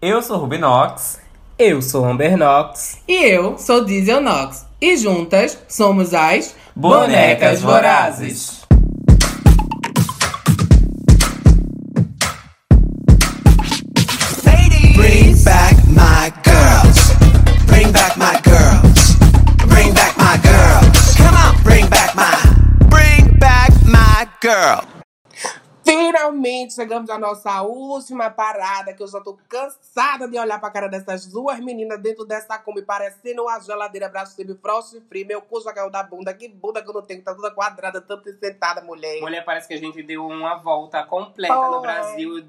Eu sou Rubinox. Eu sou Amber Knox. E eu sou Diesel Knox. E juntas somos as Bonecas Vorazes. Bring back my girls. Bring back my girls. Bring back my girls. Come on, bring back my. Bring back my girl. Finalmente chegamos à nossa última parada, que eu já tô cansada de olhar pra cara dessas duas meninas dentro dessa Kombi, parecendo uma geladeira braço livre, frost free. Meu cu já caiu da bunda. Que bunda que eu não tenho, tá toda quadrada, tanto sentada, mulher. Mulher, parece que a gente deu uma volta completa no Foi. Brasil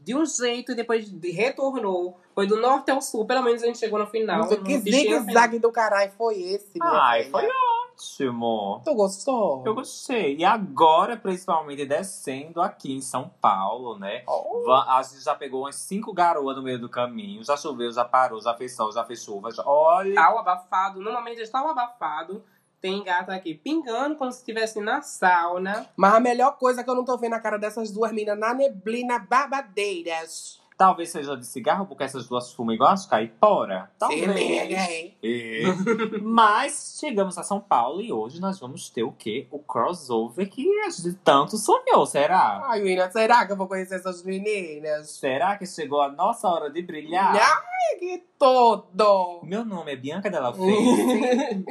de um jeito e depois de- retornou. Foi do norte ao sul, pelo menos a gente chegou no final. Mas que no zigue-zague do caralho foi esse, Ai, filha? foi ótimo. Tu gostou? Eu gostei. E agora, principalmente descendo aqui em São Paulo, né? Oh. A gente já pegou umas cinco garoas no meio do caminho. Já choveu, já parou, já fez sol, já fez chuva. já- Olha. Tá o abafado, no momento está o abafado. Tem gata aqui pingando como se estivesse na sauna. Mas a melhor coisa é que eu não tô vendo a cara dessas duas meninas na neblina babadeiras. Talvez seja de cigarro, porque essas duas fumam igual as caipora. Se liga, Talvez. hein? É. Mas chegamos a São Paulo e hoje nós vamos ter o quê? O crossover que a gente tanto sonhou, será? Ai, menina, será que eu vou conhecer essas meninas? Será que chegou a nossa hora de brilhar? Ai, que todo! Meu nome é Bianca Della Fence.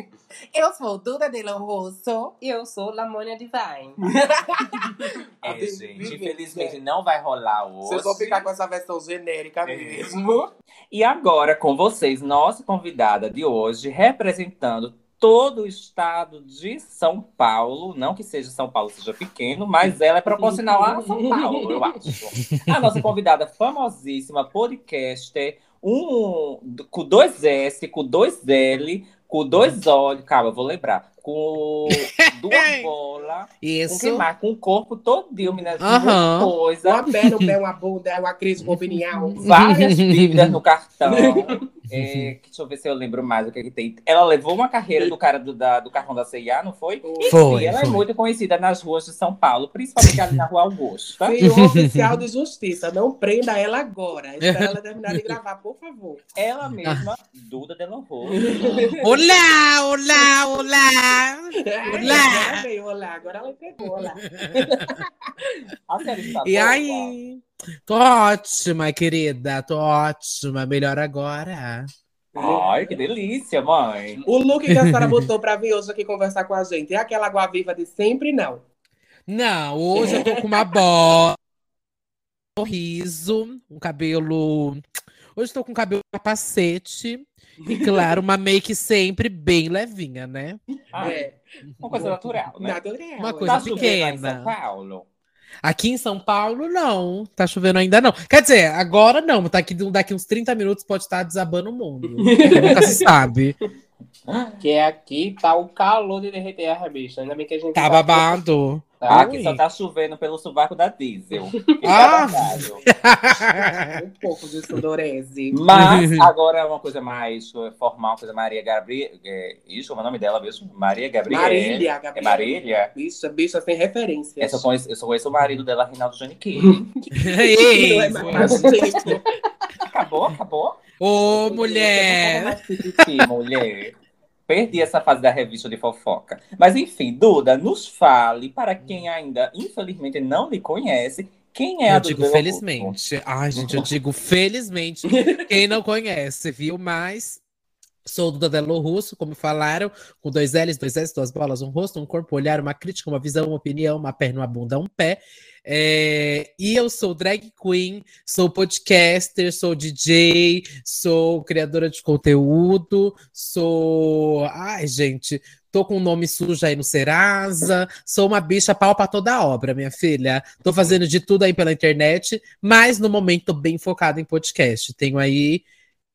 Eu sou Duda de Rosso. E eu sou Lamônia Divine. é, gente, infelizmente não vai rolar hoje. Vocês vão ficar com essa versão genérica É. mesmo. E agora com vocês, nossa convidada de hoje, representando todo o estado de São Paulo. Não que seja São Paulo seja pequeno, mas ela é proporcional a São Paulo, eu acho. A nossa convidada famosíssima, podcaster, um com dois S, com dois L, com dois olhos. Calma, eu vou lembrar. Com duas bolas. Com Isso. que mais? Com o corpo todinho, meninas. Aham. Muita coisa. Uma perna, um pé, uma bunda, uma crise opinião. várias dívidas no cartão. É, deixa eu ver se eu lembro mais o que, que tem. Ela levou uma carreira do cara do, da- do cartão da CIA, não foi? Enfim, Foi, ela é foi. muito conhecida nas ruas de São Paulo, principalmente ali na Rua Augusta. Senhor oficial de justiça, não prenda ela agora. Espera ela terminar de gravar, por favor. Ela mesma, Duda Della Rosa. Olá, olá, olá. Olá. Agora veio, olá, agora ela pegou, olá. E boa. aí? Tô ótima, querida. Tô ótima. Melhor agora. Ai, que delícia, mãe. O look que a senhora botou pra vir hoje aqui conversar com a gente é aquela água viva de sempre, não? Não, hoje eu tô com uma bola, um sorriso, um cabelo. Hoje eu tô com cabelo capacete. E claro, uma make sempre bem levinha, né? Ah, É, Uma coisa natural, né? natural. Uma é. coisa Tá chovendo aí em pequena. São Paulo. Aqui em São Paulo, não. Tá chovendo ainda não. Quer dizer, agora não. Tá aqui, daqui uns 30 minutos pode estar desabando o mundo. Nunca se sabe. Que é aqui, tá o calor de derreter a bicha. Ainda bem que a gente Tá babado. Ah, aqui Ui. só tá chovendo pelo sovaco da diesel. Ah. Um pouco de sudorese. Mas agora é uma coisa mais eh, formal, uma coisa Maria Gabriel. É, isso, como é o nome dela mesmo? Maria Gabriel. Marília, É Gabriel. Marília? Bicha, bicha sem referências. Eu só, conheço, eu só conheço o marido dela, Reinaldo Giannichini. Não é acabou, acabou. Ô, mulher! Mulher. Perdi essa fase da revista de fofoca. Mas enfim, Duda, nos fale, para quem ainda, infelizmente, não lhe conhece, quem é a Eu Duda digo Della Rosa? felizmente. Ai, gente, eu digo felizmente. Quem não conhece, viu? Mas sou Duda Delo Russo, como falaram, com dois L's, dois S, duas bolas, um rosto, um corpo, um olhar, uma crítica, uma visão, uma opinião, uma perna, uma bunda, um pé. É, E eu sou drag queen, sou podcaster, sou DJ, sou criadora de conteúdo, sou. Ai, gente, tô com um nome sujo aí no Serasa, sou uma bicha pau pra toda obra, minha filha. Tô fazendo de tudo aí pela internet, mas no momento tô bem focada em podcast. Tenho aí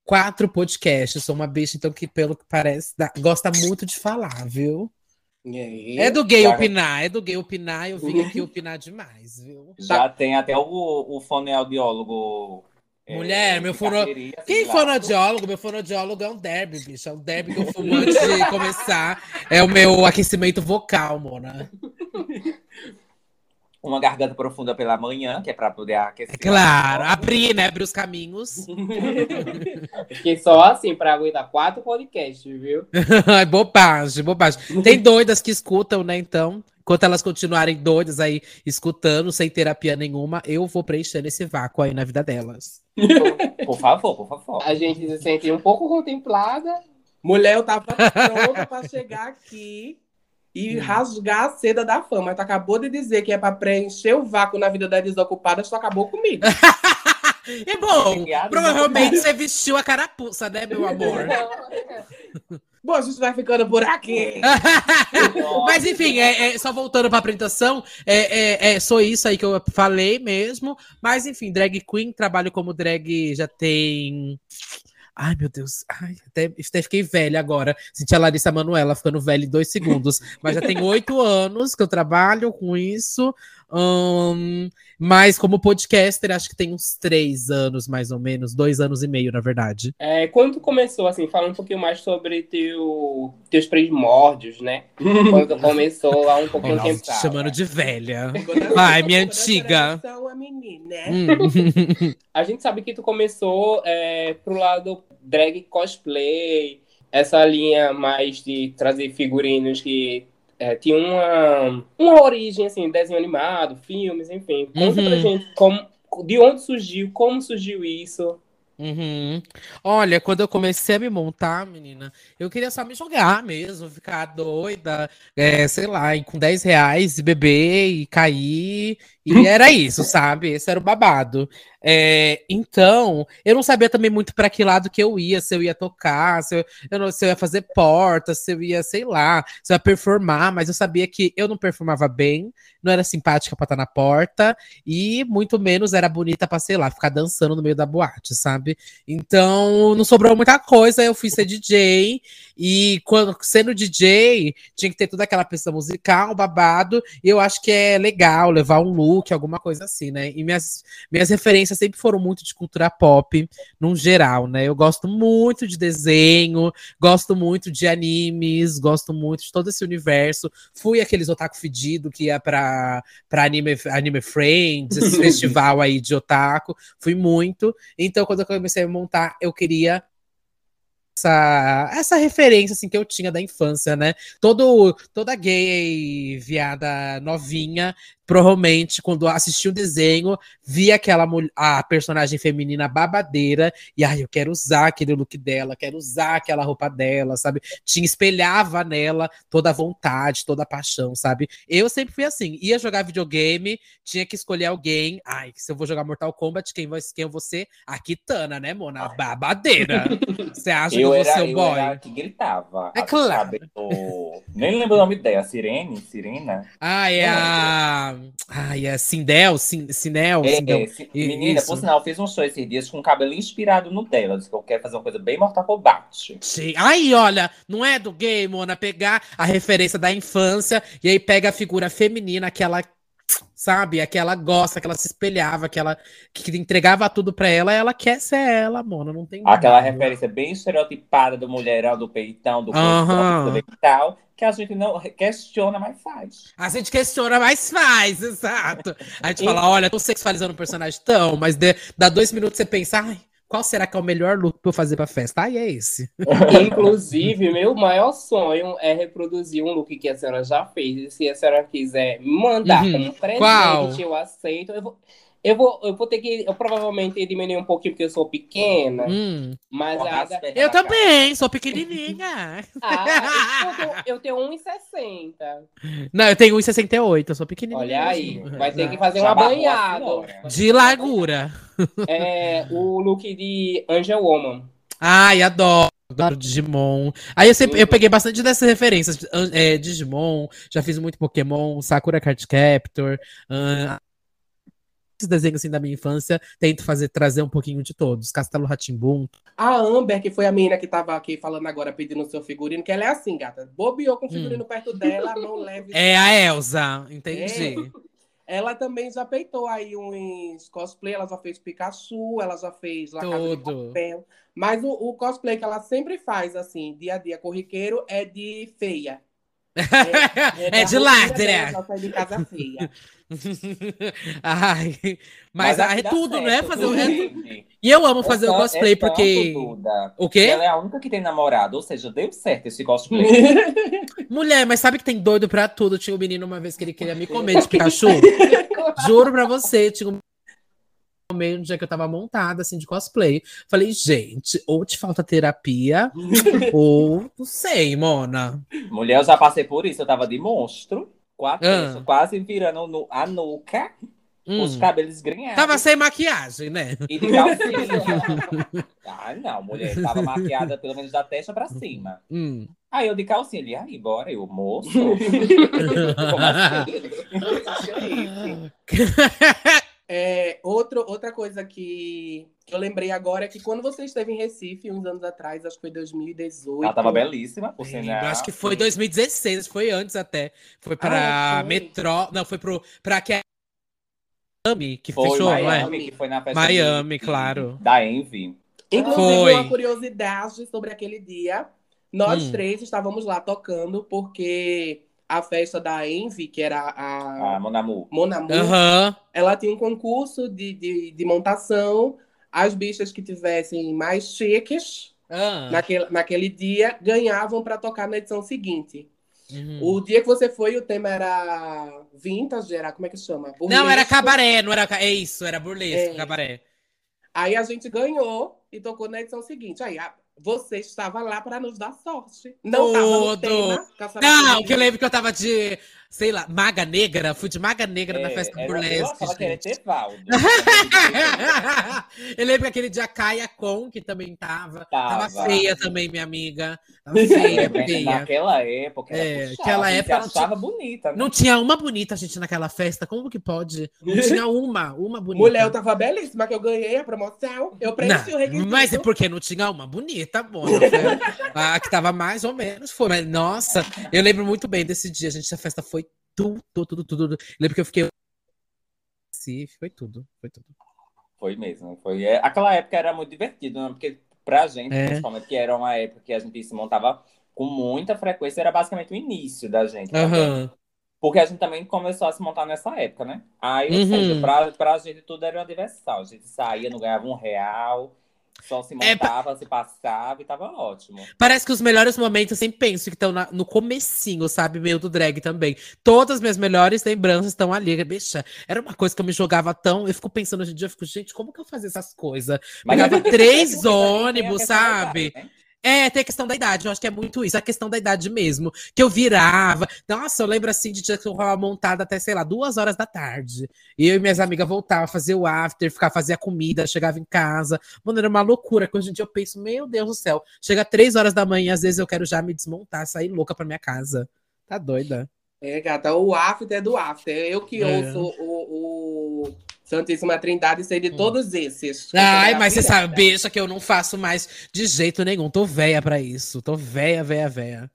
quatro podcasts. Sou uma bicha, então, que pelo que parece, dá- gosta muito de falar, viu? É do gay Já- opinar, é do gay opinar. Eu vim aqui opinar demais, viu? Já tem até o, o fonoaudiólogo. é, Mulher, meu de fono- carteirinha Quem fonoaudiólogo? Meu fonoaudiólogo é um derby, bicho. É um derby que eu fumo antes de começar. É o meu aquecimento vocal, mona. uma garganta profunda pela manhã, que é pra poder aquecer. É claro, abrir, né? Abrir os caminhos. Fiquei só assim pra aguentar quatro podcasts, viu? É bobagem, bobagem. Tem doidas que escutam, né? Então, enquanto elas continuarem doidas aí, escutando, sem terapia nenhuma, eu vou preenchendo esse vácuo aí na vida delas. Por favor, por favor. A gente se sente um pouco contemplada. Mulher, eu tava pronta pra chegar aqui e Hum. rasgar a seda da fama. Tu acabou de dizer que é pra preencher o vácuo na vida das desocupadas, tu acabou comigo. E bom, Obrigado, provavelmente você vestiu a carapuça, né, meu amor? Bom, a gente vai ficando por aqui. Mas enfim, é, é, só voltando pra apresentação, é, é, é só isso aí que eu falei mesmo. Mas enfim, drag queen, trabalho como drag já tem. Ai, meu Deus. Ai, até, até fiquei velha agora. Senti a Larissa Manoela ficando velha em dois segundos. Mas já tem oito anos que eu trabalho com isso. Ahn, mas como podcaster, acho que tem uns três anos, mais ou menos. Dois anos e meio, na verdade. É, quando tu começou, assim, falando um pouquinho mais sobre teu, teus primórdios, né? Quando tu começou lá um pouquinho Nossa, tempo. te chamando de velha. Quando Ai, eu- minha antiga. uma menina, né? Hum. A gente sabe que tu começou é, pro lado drag cosplay, essa linha mais de trazer figurinos que é, tinha uma, uma origem, assim, desenho animado, filmes, enfim. Conta Uhum. pra gente como, de onde surgiu, como surgiu isso. Uhum. Olha, quando eu comecei a me montar, menina, eu queria só me jogar mesmo, ficar doida, é, sei lá, com 10 reais e beber e cair. E era isso, sabe? Esse era o babado. É, então, eu não sabia também muito para que lado que eu ia, se eu ia tocar, se eu, eu não, se eu ia fazer porta, se eu ia, sei lá, se eu ia performar, mas eu sabia que eu não performava bem, não era simpática pra estar na porta, e muito menos era bonita pra, sei lá, ficar dançando no meio da boate, sabe? Então, não sobrou muita coisa, eu fui ser DJ, e quando sendo DJ, tinha que ter toda aquela pista musical, babado, e eu acho que é legal levar um look, alguma coisa assim, né? E minhas, minhas referências sempre foram muito de cultura pop, num geral, né? Eu gosto muito de desenho, gosto muito de animes, gosto muito de todo esse universo. Fui aqueles otaku fedido que ia pra, pra anime, anime Friends, esse festival aí de otaku. Fui muito. Então, quando eu comecei a montar, eu queria essa, essa referência assim que eu tinha da infância, né? Todo, toda gay viada novinha, provavelmente quando assistia o desenho, via aquela a personagem feminina babadeira e ai, eu quero usar aquele look dela, quero usar aquela roupa dela, sabe? Tinha espelhava nela toda a vontade, toda a paixão, sabe? Eu sempre fui assim, ia jogar videogame, tinha que escolher alguém. Ai, se eu vou jogar Mortal Kombat, quem vai quem eu vou ser? A Kitana, né, Mona? A babadeira. Você acha eu era, ser o eu boy? era a que gritava. É a- claro. Nem lembro o nome dela. Sirene? Sirena? Ah, é a. Ai, é Sindel, Sin- Sinel, É, Sindel. é, menina, isso. por sinal, eu fiz um show esses dias com o cabelo inspirado no dela. Disse que eu quero fazer uma coisa bem Mortal Kombat. Sim. Aí, olha, não é do gay, Mona, pegar a referência da infância e aí pega a figura feminina que ela, sabe, a que ela gosta, que ela se espelhava, que ela que entregava tudo pra ela, ela quer ser ela, Mona, não tem Aquela nada. referência bem estereotipada do mulherão, do peitão, do corpo e tal, que a gente não questiona, mas faz. A gente questiona, mas faz, exato. A gente fala, olha, tô sexualizando o personagem tão, mas de- dá dois minutos você pensa, ai, qual será que é o melhor look pra eu fazer pra festa? Ai, é esse. Inclusive, meu maior sonho é reproduzir um look que a senhora já fez. E se a senhora quiser me mandar Uhum. como presente, Qual? eu aceito. Eu vou, eu vou, eu vou ter que. Eu provavelmente diminuir um pouquinho porque eu sou pequena. Hum. Mas a, pernas Eu cara. também, sou pequenininha. ah, eu, tenho, eu tenho 1,60. Não, eu tenho 1,68, eu sou pequenininha. Olha aí. mesmo. Vai ter que fazer Já banhada. senhora. De largura. É o look de Angel Woman. Ai, adoro. Adoro Digimon. Aí eu sempre eu peguei bastante dessas referências. É, Digimon, já fiz muito Pokémon, Sakura Card Captor. Esses desenhos assim da minha infância, tento fazer trazer um pouquinho de todos. Castelo Ratimbum. A Amber, que foi a menina que tava aqui falando agora, pedindo o seu figurino, que ela é assim, gata. Bobeou com o figurino perto dela, não leve. É a Elsa, entendi. Ela também já peitou aí uns cosplay, ela já fez Pikachu, ela já fez La Tudo. Mas o, o cosplay que ela sempre faz, assim, dia a dia corriqueiro, é de feia. É, de da lá, rotina né? sair de casa feia. Ai, mas, ah, é tudo, certo, né? Fazer o inclusive. E eu amo fazer o É cosplay tanto, porque. Duda, O quê? Ela é a única que tem namorado, ou seja, deu certo esse cosplay. Mulher, mas sabe que tem doido pra tudo? Tinha um menino uma vez que ele queria me comer de Pikachu. Juro pra você, tinha um comer no dia que eu tava montada, assim, de cosplay. Falei, gente, ou te falta terapia, ou não sei, Mona. Mulher, eu já passei por isso, eu tava de monstro, a Ah. quase virando no- a nuca, Hum. os cabelos esgrenhados. Tava sem maquiagem, né? E de calcinha. ah, não, mulher, tava maquiada pelo menos da testa pra cima. Hum. Aí eu de calcinha, ele, aí, bora, eu, moço. Como assim? É, outro, outra coisa que eu lembrei agora é que quando você esteve em Recife, uns anos atrás, acho que foi 2018. Ela tava belíssima, por sinal. acho que foi 2016, foi antes até. Foi pra Ah. Metrô. Não, foi pro. Pra que Miami, que Foi fechou, não é? Miami, que foi na festa Miami, de- claro. Da Envy. Inclusive, Foi. uma curiosidade sobre aquele dia. Nós Hum. três estávamos lá tocando, porque a festa da Envy, que era a A Monamu. Monamu, Aham. ela tinha um concurso de, de, de montação. As bichas que tivessem mais chiques Ah. naquele, naquele dia ganhavam para tocar na edição seguinte. Uhum. O dia que você foi, o tema era vintage, era como é que chama? Não, era Burlesco. cabaré, não era. É isso, era burlesco, É. cabaré. Aí a gente ganhou e tocou na edição seguinte. Aí a- você estava lá para nos dar sorte. Não estava no tema. Não, que eu lembro que eu tava de, sei lá, maga negra. Fui de maga negra na É, festa era- burlesque. Eu que era. Tevaldo. eu lembro que aquele dia a Kaia Con, que também tava. Tava, Tava. feia também, minha amiga. Tava feia, feia. Naquela época, É, puxado, aquela época não achava bonita, né? Não tinha uma bonita, gente, naquela festa. Como que pode? Não tinha uma, uma bonita. Mulher, eu tava belíssima, que eu ganhei a promoção. Eu preenchi o Não, requisito. mas é porque não tinha uma bonita, bom. A que tava mais ou menos foi. Mas, nossa, eu lembro muito bem desse dia, gente. A festa foi tudo, tudo, tudo, tudo. Lembro que eu fiquei. Sim, foi tudo, foi tudo. Foi mesmo. Foi. é, aquela época era muito divertido, né? Porque pra gente, É. principalmente, que era uma época que a gente se montava com muita frequência, era basicamente o início da gente. Aham. Porque a gente também começou a se montar nessa época, né? Aí, ou Uhum. seja, pra, pra gente tudo era uma diversão. A gente saía, não ganhava um real, só se É, montava, se passava e tava ótimo. Parece que os melhores momentos eu sempre penso que estão no comecinho, sabe? Meio do drag também. Todas as minhas melhores lembranças estão ali. Bicha, era uma coisa que eu me jogava tão. Eu fico pensando hoje em dia, eu fico, gente, como que eu fazia essas coisas? Pegava três ônibus, sabe? idade, né? É, tem a questão da idade, eu acho que é muito isso, a questão da idade mesmo. Que eu virava. Nossa, eu lembro assim de dia que montada até, sei lá, duas horas da tarde. E eu e minhas amigas voltavam a fazer o after, ficar fazer a comida, chegava em casa. Mano, era uma loucura. Que hoje em dia eu penso, meu Deus do céu, chega três horas da manhã, às vezes eu quero já me desmontar, sair louca pra minha casa. Tá doida? É, gata, o after é do after. Eu que É. ouço o, o Santíssima Trindade sei de todos esses. Ai, mas você sabe, bicha, que eu não faço mais de jeito nenhum. Tô velha pra isso. Tô velha, velha, velha.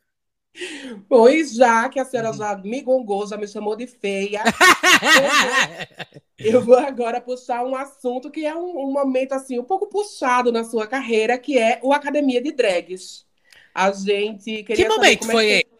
Pois já que a senhora Uhum. já me gongou, já me chamou de feia, eu vou agora puxar um assunto que é um, um momento assim um pouco puxado na sua carreira, que é o Academia de Drags. A gente queria que saber momento foi é que...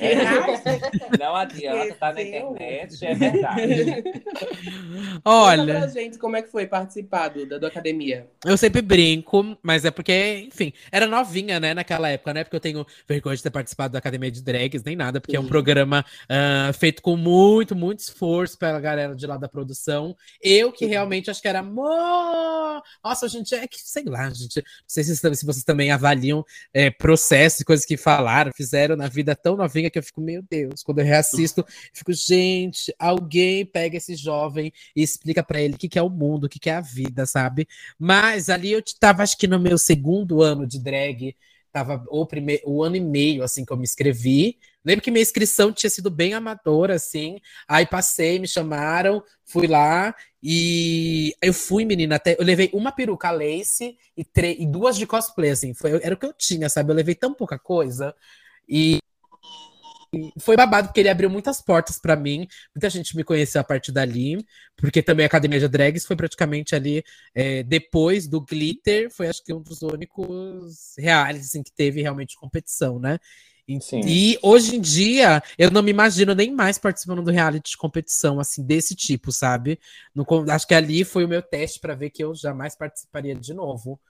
É, Não adianta, tá na internet, é verdade. Conta Olha. pra gente como é que foi participar do Academia. Eu sempre brinco, mas é porque, enfim, era novinha, né, naquela época, né? Porque eu tenho vergonha de ter participado da Academia de Drags, nem nada, porque é um Sim. programa ah, feito com muito, muito esforço pela galera de lá da produção. Eu que Sim. realmente acho que era amor. Nossa, gente, é que, sei lá, gente. Não sei se, se vocês também avaliam é, processos e coisas que falaram, fizeram na vida tão novinha que eu fico, meu Deus, quando eu reassisto, eu fico, gente, alguém pega esse jovem e explica pra ele o que, que é o mundo, o que, que é a vida, sabe? Mas ali eu tava, acho que no meu segundo ano de drag, tava o primeiro, o ano e meio, assim, que eu me inscrevi. Lembro que minha inscrição tinha sido bem amadora, assim. Aí passei, me chamaram, fui lá e eu fui, menina, até eu levei uma peruca lace e, tre- e duas de cosplay, assim. Foi, era o que eu tinha, sabe? Eu levei tão pouca coisa. E foi babado, porque ele abriu muitas portas pra mim. Muita gente me conheceu a partir dali, porque também a Academia de Drags foi praticamente ali é, depois do Glitter, foi acho que um dos únicos reais assim, que teve realmente competição, né? E- Sim. E hoje em dia, eu não me imagino nem mais participando do reality de competição, assim, desse tipo, sabe? No acho que ali foi o meu teste para ver que eu jamais participaria de novo.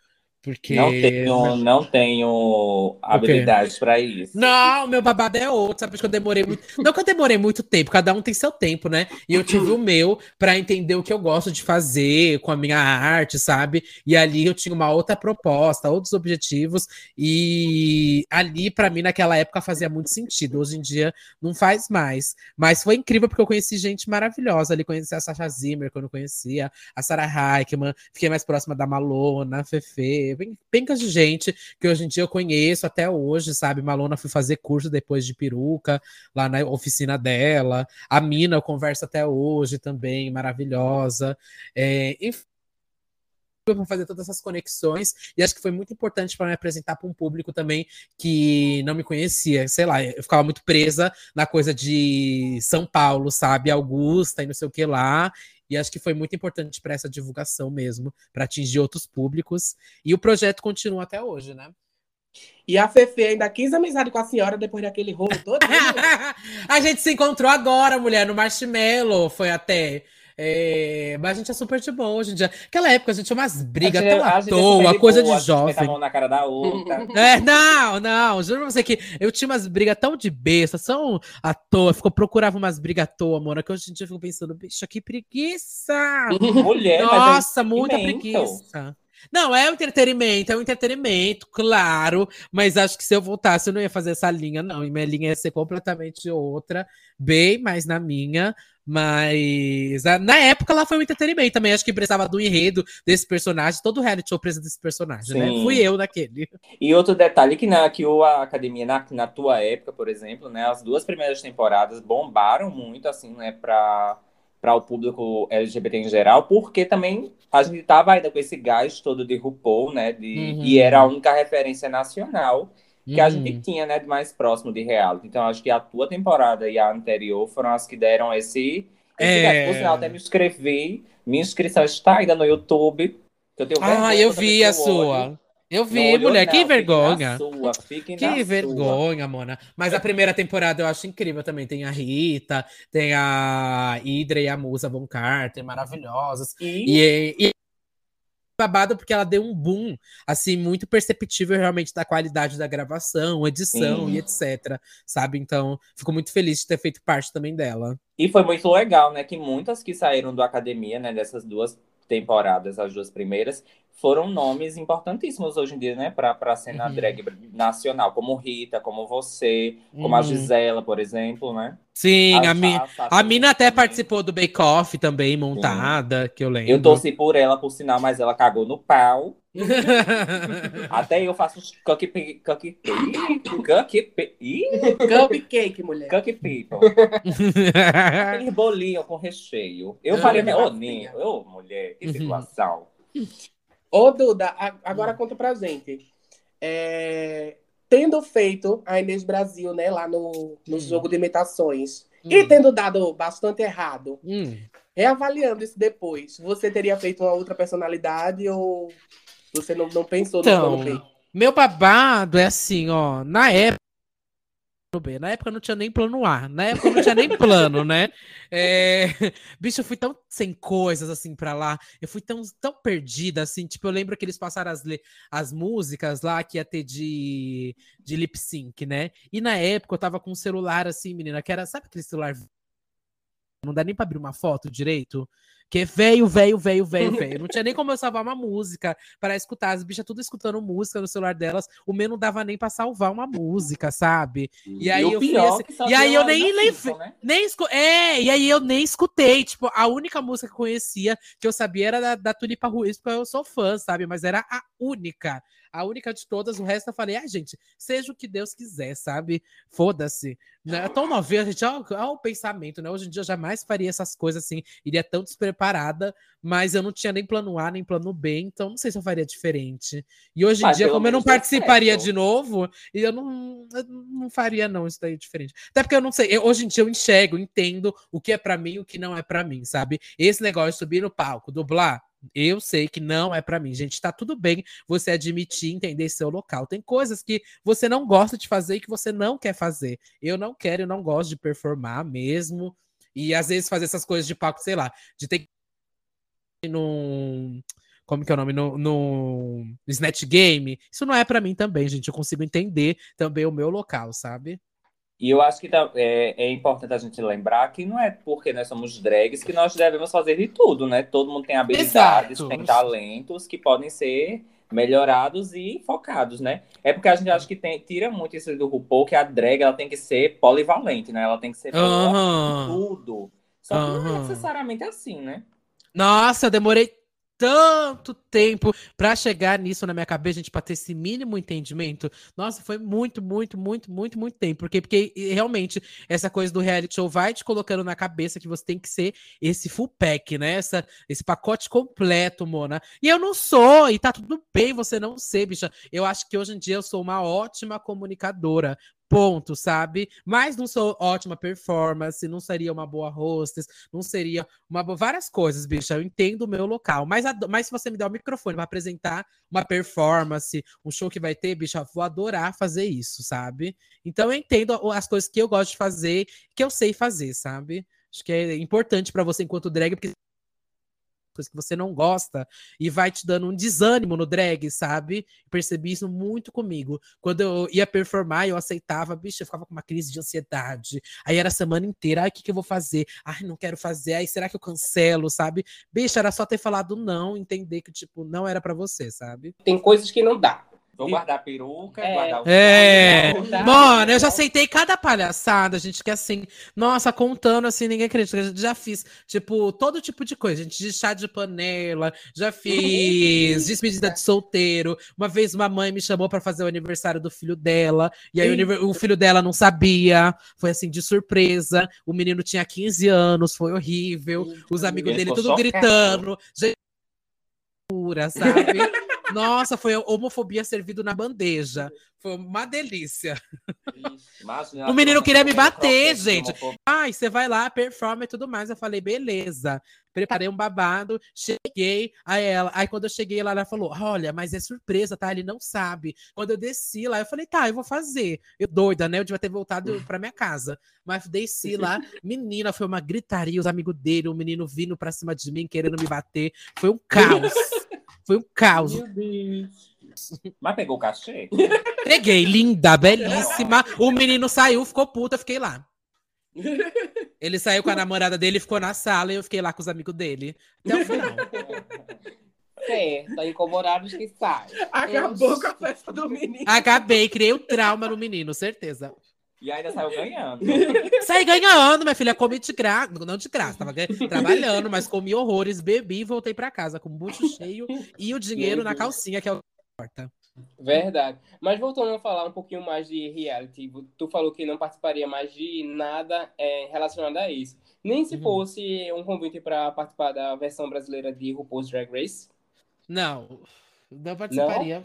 Porque. Não tenho, não tenho habilidades pra isso. Não, meu babado é outro, sabe? Porque eu demorei muito. Não que eu demorei muito tempo, cada um tem seu tempo, né? E eu tive o meu pra entender o que eu gosto de fazer com a minha arte, sabe? E ali eu tinha uma outra proposta, outros objetivos. E ali, pra mim, naquela época, fazia muito sentido. Hoje em dia, não faz mais. Mas foi incrível porque eu conheci gente maravilhosa ali. Conheci a Sasha Zimmer, que eu não conhecia, a Sarah Heikkman, fiquei mais próxima da Malona, a Fefe, bem- pencas de gente que hoje em dia eu conheço até hoje, sabe? Malona fui fazer curso depois de peruca, lá na oficina dela. A Mina eu converso até hoje também, maravilhosa. É, enfim, para fazer todas essas conexões e acho que foi muito importante para me apresentar para um público também que não me conhecia, sei lá, eu ficava muito presa na coisa de São Paulo, sabe, Augusta e não sei o que lá, e acho que foi muito importante para essa divulgação mesmo, para atingir outros públicos, e o projeto continua até hoje, né? E a Fefe ainda quis amizade com a senhora depois daquele rolo todo. a gente se encontrou agora, mulher, no Marshmallow, foi até. É, mas a gente é super de boa hoje em dia. Aquela época a gente tinha umas brigas tão à é toa, coisa boa, de mete a jovem. mão na cara da outra. É, não, não, juro pra você que eu tinha umas brigas tão de besta, tão à toa, ficou, procurava umas brigas à toa, mona, que hoje em dia eu fico pensando, bicho, que preguiça! Mulher, mas Nossa, é muita preguiça. Não, é um entretenimento, é um entretenimento, claro, mas acho que se eu voltasse eu não ia fazer essa linha, não. E minha linha ia ser completamente outra, bem mais na minha. Mas ah, na época ela foi um entretenimento também. Acho que precisava do enredo desse personagem. Todo reality show precisa desse personagem, né? Sim. Fui eu naquele. E outro detalhe que na que a academia na, na tua época, por exemplo, né, as duas primeiras temporadas bombaram muito assim, né, para para o público LGBT em geral, porque também a gente tava ainda com esse gás todo de RuPaul, né, de, Uhum. e era a única referência nacional que a Uhum. gente tinha, né, de mais próximo de reality. Então acho que a tua temporada e a anterior foram as que deram esse, esse É. Por sinal, até me inscrevi, minha inscrição está ainda no YouTube. Eu Ah, eu vi a olho. Sua. Eu vi, mulher, não, que vergonha. sua, Que sua. vergonha, Mona. Mas a primeira temporada eu acho incrível também. Tem a Rita, tem a Hydra e a Musa Von Carter, maravilhosas. E, E, e babado porque ela deu um boom, assim, muito perceptível realmente da qualidade da gravação, edição Sim. e etc. Sabe? Então, fico muito feliz de ter feito parte também dela. e foi muito legal, né? Que muitas que saíram do academia, né? Dessas duas temporadas, as duas primeiras, foram nomes importantíssimos hoje em dia, né? Pra, pra cena Uhum. drag nacional, como Rita, como você, como a Uhum. Gisela, por exemplo, né? Sim, a, mi, Sasha a Mina até também. participou do Bake Off também, montada, que eu lembro. Eu torci por ela, por sinal, mas ela cagou no pau. Até eu faço cookie cookie ih, Cupcake, mulher. cookie people. Aquele bolinho com recheio. Eu minha. Ô, ô, mulher, que Uhum. situação. Ô, Duda, agora conta pra gente. É, tendo feito a Inês Brasil, né, lá no, no Hum. jogo de imitações, e Hum. tendo dado bastante errado, Hum. reavaliando isso depois, você teria feito uma outra personalidade ou você não, não pensou Então, no plano B? Meu babado é assim, ó. Na época. B, Na época não tinha nem plano A. Na época não tinha nem plano, né? É, Bicho, eu fui tão sem coisas assim pra lá. Eu fui tão, tão perdida assim. Tipo, eu lembro que eles passaram as, le- as músicas lá que ia ter de, de lip sync, né? E na época eu tava com um celular assim, menina, que era. Sabe aquele celular. Não dá nem pra abrir uma foto direito? Que é velho, velho, velho, velho, velho. Não tinha nem como eu salvar uma música para escutar. As bichas tudo escutando música no celular delas. O meu não dava nem para salvar uma música, sabe? E aí o eu fui assim- e aí eu nem levei- né? Nem escu... É, e aí eu nem escutei. Tipo, a única música que eu conhecia, que eu sabia era da, da Tulipa Ruiz, porque eu sou fã, sabe? Mas era a única. A única de todas. O resto eu falei, ah, gente, seja o que Deus quiser, sabe? Foda-se. Né? Tão novinha, gente, olha, olha o pensamento, né? Hoje em dia eu jamais faria essas coisas assim, iria tão despreparada, mas eu não tinha nem plano A, nem plano B, então não sei se eu faria diferente. E hoje em Mas dia, como eu não participaria de novo, e eu não, eu não faria, não, isso daí diferente. Até porque eu não sei, eu- hoje em dia eu enxergo, entendo o que é pra mim e o que não é pra mim, sabe? Esse negócio de subir no palco, dublar, Eu sei que não é para mim, gente. Tá tudo bem você admitir, entender seu local. Tem coisas que você não gosta de fazer e que você não quer fazer. Eu não quero, eu não gosto de performar mesmo. E às vezes fazer essas coisas de palco, sei lá, de ter que num como que é o nome, no, no, no Snatch Game, isso não é para mim também, gente. Eu consigo entender também o meu local, sabe? E eu acho que tá- é, é importante a gente lembrar que não é porque nós somos drags que nós devemos fazer de tudo, né? Todo mundo tem habilidades, Exato. tem talentos que podem ser melhorados e focados, né? É porque a gente acha que tem, tira muito isso do RuPaul, que a drag ela tem que ser polivalente, né? Ela tem que ser Aham. tudo. Só que não é necessariamente assim, né? Nossa, eu demorei tanto tempo pra chegar nisso na minha cabeça, gente, pra ter esse mínimo entendimento. Nossa, foi muito, muito, muito, muito, muito tempo. Porque, porque realmente essa coisa do reality show vai te colocando na cabeça que você tem que ser esse full pack, né? Essa, esse pacote completo, Mona. E eu não sou, e tá tudo bem você não ser, bicha. Eu acho que hoje em dia eu sou uma ótima comunicadora. Ponto, sabe? Mas não sou ótima performance, não seria uma boa hostess, não seria uma bo- várias coisas, bicha. Eu entendo o meu local. Mas, ado- mas se você me der o microfone para apresentar uma performance, um show que vai ter, bicha, vou adorar fazer isso, sabe? Então eu entendo as coisas que eu gosto de fazer, que eu sei fazer, sabe? Acho que é importante para você enquanto drag, porque coisas que você não gosta e vai te dando um desânimo no drag, sabe? Percebi isso muito comigo. Quando eu ia performar, eu aceitava, bicho, eu ficava com uma crise de ansiedade. Aí era a semana inteira, ai, o que, que eu vou fazer? Ai, não quero fazer, ai, será que eu cancelo, sabe? Bicho, era só ter falado não, entender que, tipo, não era pra você, sabe? Tem coisas que não dá. Vou guardar a peruca, É. guardar o É, dá. Mano, eu já aceitei cada palhaçada, gente, que assim, nossa, contando assim, ninguém acredita. Já fiz, tipo, todo tipo de coisa, gente, de chá de panela, já fiz despedida de solteiro. Uma vez uma mãe me chamou pra fazer o aniversário do filho dela, e aí o, filho dela não sabia, foi assim, de surpresa. O menino tinha 15 anos, foi horrível. Os amigos Ele dele tudo gritando. Gente, pura, sabe? Nossa, foi homofobia servido na bandeja. Foi uma delícia. Imagina O menino queria me bater, gente. Ai, você vai lá, performa e tudo mais. Eu falei, beleza. Preparei um babado, cheguei. Aí ela, aí quando eu cheguei lá, ela falou: Olha, mas é surpresa, tá? Ele não sabe. Quando eu desci lá, eu falei, tá, eu vou fazer. Eu doida, né? Eu devia ter voltado pra minha casa. Mas desci lá, menina, foi uma gritaria, os amigos dele, o menino vindo pra cima de mim, querendo me bater. Foi um caos. Foi um caos. Meu Deus. Mas pegou o cachê? Peguei, linda, belíssima. O menino saiu, ficou puta, eu fiquei lá. Ele saiu com a namorada dele, ficou na sala e eu fiquei lá com os amigos dele. Até o final. Certo, tá incomodados que sai. Acabou com a festa do menino. Acabei, criei o trauma no menino, certeza. E ainda saiu ganhando. Saí ganhando, minha filha, comi de graça. Não de graça, tava trabalhando, mas comi horrores, bebi e voltei pra casa com o bucho cheio e o dinheiro na calcinha, que é o que importa. Verdade. Mas voltando a falar um pouquinho mais de reality, tu falou que não participaria mais de nada é, relacionado a isso. Nem se Uhum. fosse um convite para participar da versão brasileira de RuPaul's Drag Race. Não, não participaria. Não?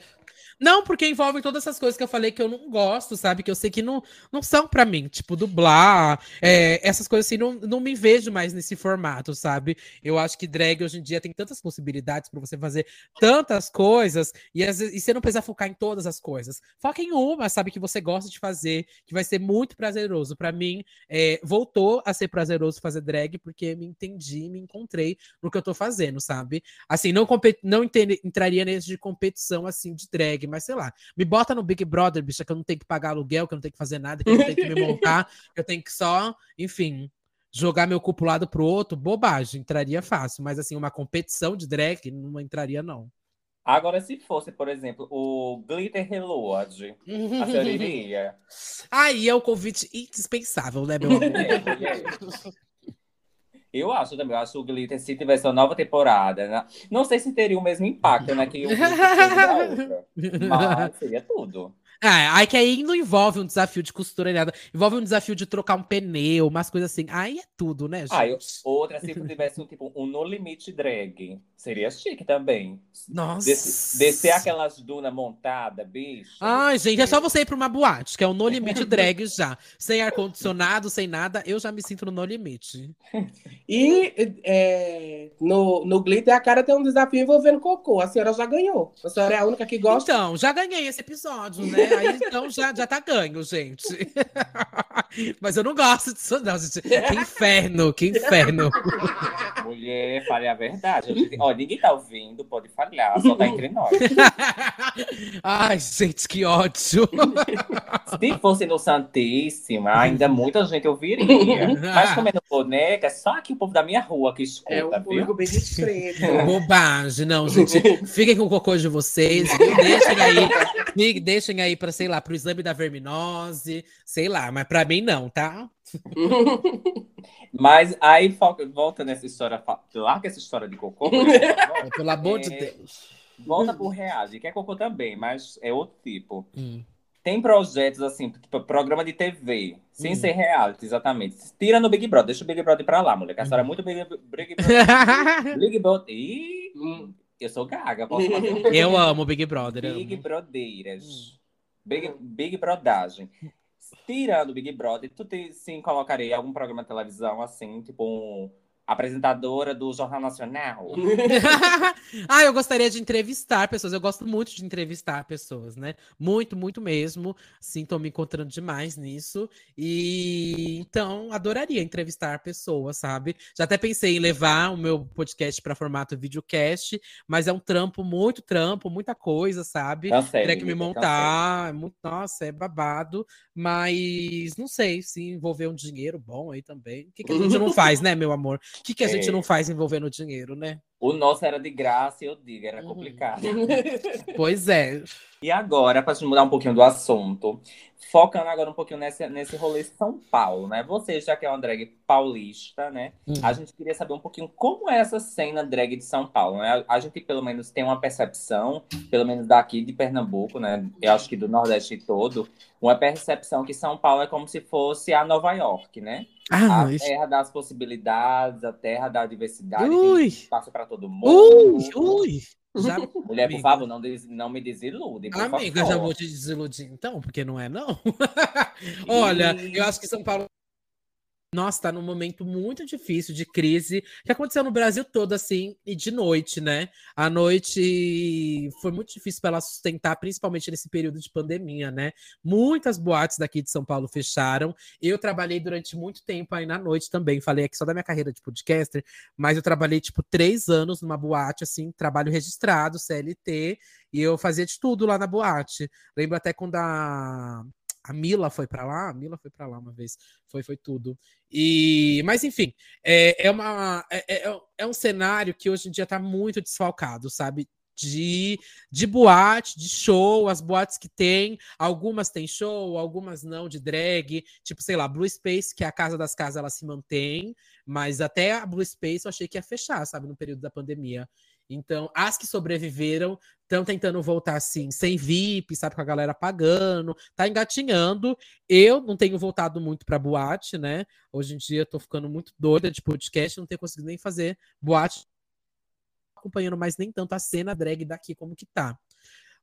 Porque envolve todas essas coisas que eu falei que eu não gosto, sabe? Que eu sei que não, não são pra mim. Tipo, dublar, é, essas coisas assim, não, não me vejo mais nesse formato, sabe? Eu acho que drag hoje em dia tem tantas possibilidades pra você fazer tantas coisas e, às vezes, e você não precisa focar em todas as coisas. Foca em uma, sabe? Que você gosta de fazer, que vai ser muito prazeroso. Pra mim, é, voltou a ser prazeroso fazer drag porque me entendi, me encontrei no que eu tô fazendo, sabe? Assim, não, não entraria nesse de competição, assim, de drag, mas sei lá. Me bota no Big Brother, bicha, que eu não tenho que pagar aluguel, que eu não tenho que fazer nada, que eu não tenho que me montar, que eu tenho que só, enfim, jogar meu cupo lado pro outro, bobagem, entraria fácil. Mas, assim, uma competição de drag, não entraria, não. Agora, se fosse, por exemplo, o Glitter Reload, a senhora iria? Aí é o convite indispensável, né, meu amor? É, é. Eu acho também, eu acho que o Glitter, se tivesse uma nova temporada, né? não sei se teria o mesmo impacto, né, que o Glitter teve da outra, mas seria tudo. É, aí que aí não envolve um desafio de costura nem nada. Envolve um desafio de trocar um pneu, umas coisas assim. Aí é tudo, né, gente? Ah, eu, outra, se tivesse um tipo um no limite drag, seria chique também. Nossa. Des- descer aquelas dunas montadas, bicho. Ai, gente, é só você ir pra uma boate, que é o No Limite Drag já. Sem ar-condicionado, sem nada, eu já me sinto no No Limite. E é, no, no Glitter a cara tem um desafio envolvendo cocô. A senhora já ganhou. A senhora é a única que gosta. Então, já ganhei esse episódio, né? Aí então já, já tá ganho, gente. Mas eu não gosto disso, não, gente. Que inferno, que inferno. Mulher, fale a verdade. Ó, ninguém tá ouvindo, pode falhar, só tá entre nós. Ai, gente, que ódio. Se fosse no Santíssima, ainda muita gente ouviria. Mas como é no boneca, é só aqui o povo da minha rua que escuta, É um público bem discreto. Bobagem, não, gente. Fiquem com o cocô de vocês, viu? Deixem aí, deixem aí para sei lá, pro exame da verminose, sei lá, mas pra mim não, tá? Mas aí volta nessa história, larga essa história de cocô. favor. Pelo amor de É. Deus. Volta pro reality, que é cocô também, mas é outro tipo. Hum. Tem projetos assim, tipo programa de TV, sem Hum. ser reality, exatamente. Tira no Big Brother, deixa o Big Brother pra lá, mulher. Que a senhora é muito Big, Big Brother. Big Brother. Ih, Hum. eu sou gaga, posso fazer Eu amo Big Brother. Big amo. Brodeiras. Big, Big Brodagem. Tirando Big Brother, tu te, sim colocaria algum programa de televisão, assim, tipo um apresentadora do Jornal Nacional? ah, eu gostaria de entrevistar pessoas. Eu gosto muito de entrevistar pessoas, né? Muito, muito mesmo. Sim, tô me encontrando demais nisso. E então, adoraria entrevistar pessoas, sabe? Já até pensei em levar o meu podcast para formato videocast, mas é um trampo, muito trampo, muita coisa, sabe? Cancele, Teria que me montar, é muito, nossa, é babado, mas não sei se envolver um dinheiro bom aí também. O que, que a gente não faz, né, meu amor? O que, que a gente É. não faz envolvendo dinheiro, né? O nosso era de graça e eu digo, era Uhum. complicado. Pois é. E agora, para mudar um pouquinho do assunto, focando agora um pouquinho nesse, nesse rolê São Paulo, né? Você, já que é uma drag paulista, né? Hum. A gente queria saber um pouquinho como é essa cena drag de São Paulo, né? A, gente, pelo menos, tem uma percepção, pelo menos daqui de Pernambuco, né? Eu acho que do Nordeste todo, uma percepção que São Paulo é como se fosse a Nova York, né? Ah, A terra das possibilidades, a terra da diversidade, Ui. tem espaço para todo mundo. Ui, ui. Já, Mulher, por Amiga. favor, não, des- não me desilude, por amiga, favor. já vou te desiludir então, porque não é não. Olha, eu acho que São Paulo nossa, tá num momento muito difícil de crise que aconteceu no Brasil todo, assim, e de noite, né? A noite foi muito difícil para ela sustentar, principalmente nesse período de pandemia, né? Muitas boates daqui de São Paulo fecharam. Eu trabalhei durante muito tempo aí na noite também. Falei aqui só da minha carreira de podcaster, mas eu trabalhei, tipo, três anos numa boate, assim, trabalho registrado, CLT, e eu fazia de tudo lá na boate. Lembro até quando a. A Mila foi para lá, a Mila foi para lá uma vez, foi, foi tudo. E, mas enfim, é, é, uma, é, é, é um cenário que hoje em dia está muito desfalcado, sabe? De, de boate, de show, as boates que tem, algumas têm show, algumas não, de drag, tipo, sei lá, Blue Space, que é a casa das casas, ela se mantém, mas até a Blue Space eu achei que ia fechar, sabe, no período da pandemia. Então, as que sobreviveram estão tentando voltar assim, sem VIP, sabe, com a galera pagando, tá engatinhando. Eu não tenho voltado muito pra boate, né? Hoje em dia eu tô ficando muito doida de podcast, não tenho conseguido nem fazer boate acompanhando mais nem tanto a cena drag daqui como que tá.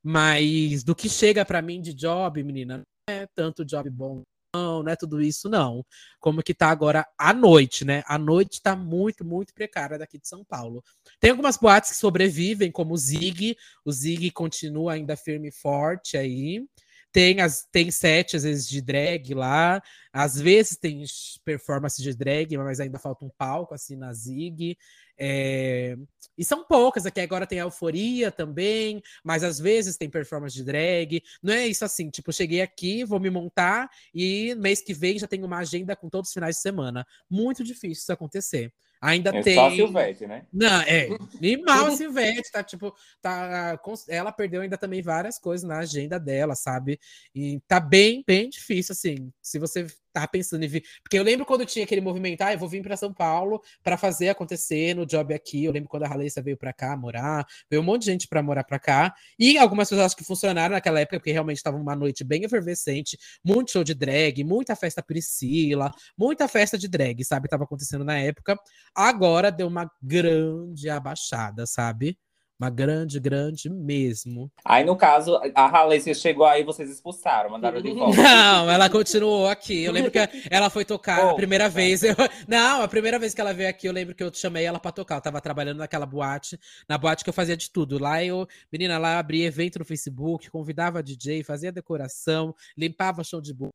Mas do que chega para mim de job, menina, não é tanto job bom, não, não é tudo isso, não. Como que tá agora à noite, né? A noite tá muito, muito precária daqui de São Paulo. Tem algumas boates que sobrevivem, como o Zig. O Zig continua ainda firme e forte aí. Tem, as, tem sete, às vezes, de drag lá. Às vezes tem performance de drag, mas ainda falta um palco, assim, na Zig. É... E são poucas, aqui agora tem a Euforia também, mas às vezes tem performance de drag. Não é isso assim, tipo, cheguei aqui, vou me montar e mês que vem já tenho uma agenda com todos os finais de semana. Muito difícil isso acontecer. Ainda É tem. só a Silvete, né? Não, é. E mal a Silvete, tá? Tipo, tá. Ela perdeu ainda também várias coisas na agenda dela, sabe? E tá bem, bem difícil, assim. Se você tava pensando em vir. Porque eu lembro quando tinha aquele movimento, ah, eu vou vir para São Paulo para fazer acontecer no job aqui. Eu lembro quando a Ralessa veio para cá morar, veio um monte de gente para morar para cá. E algumas acho que funcionaram naquela época, porque realmente estava uma noite bem efervescente, muito show de drag, muita festa Priscila, muita festa de drag, sabe? Tava acontecendo na época. Agora deu uma grande abaixada, sabe? Uma grande, grande mesmo. Aí, no caso, a Halessia chegou aí, vocês expulsaram, mandaram de volta. Não, ela continuou aqui. Eu lembro que ela foi tocar a Oh, primeira tá. vez. eu- Não, a primeira vez que ela veio aqui, eu lembro que eu chamei ela pra tocar. Eu tava trabalhando naquela boate, na boate que eu fazia de tudo. Lá eu, menina, lá eu abria evento no Facebook, convidava DJ, fazia decoração, limpava chão de boa.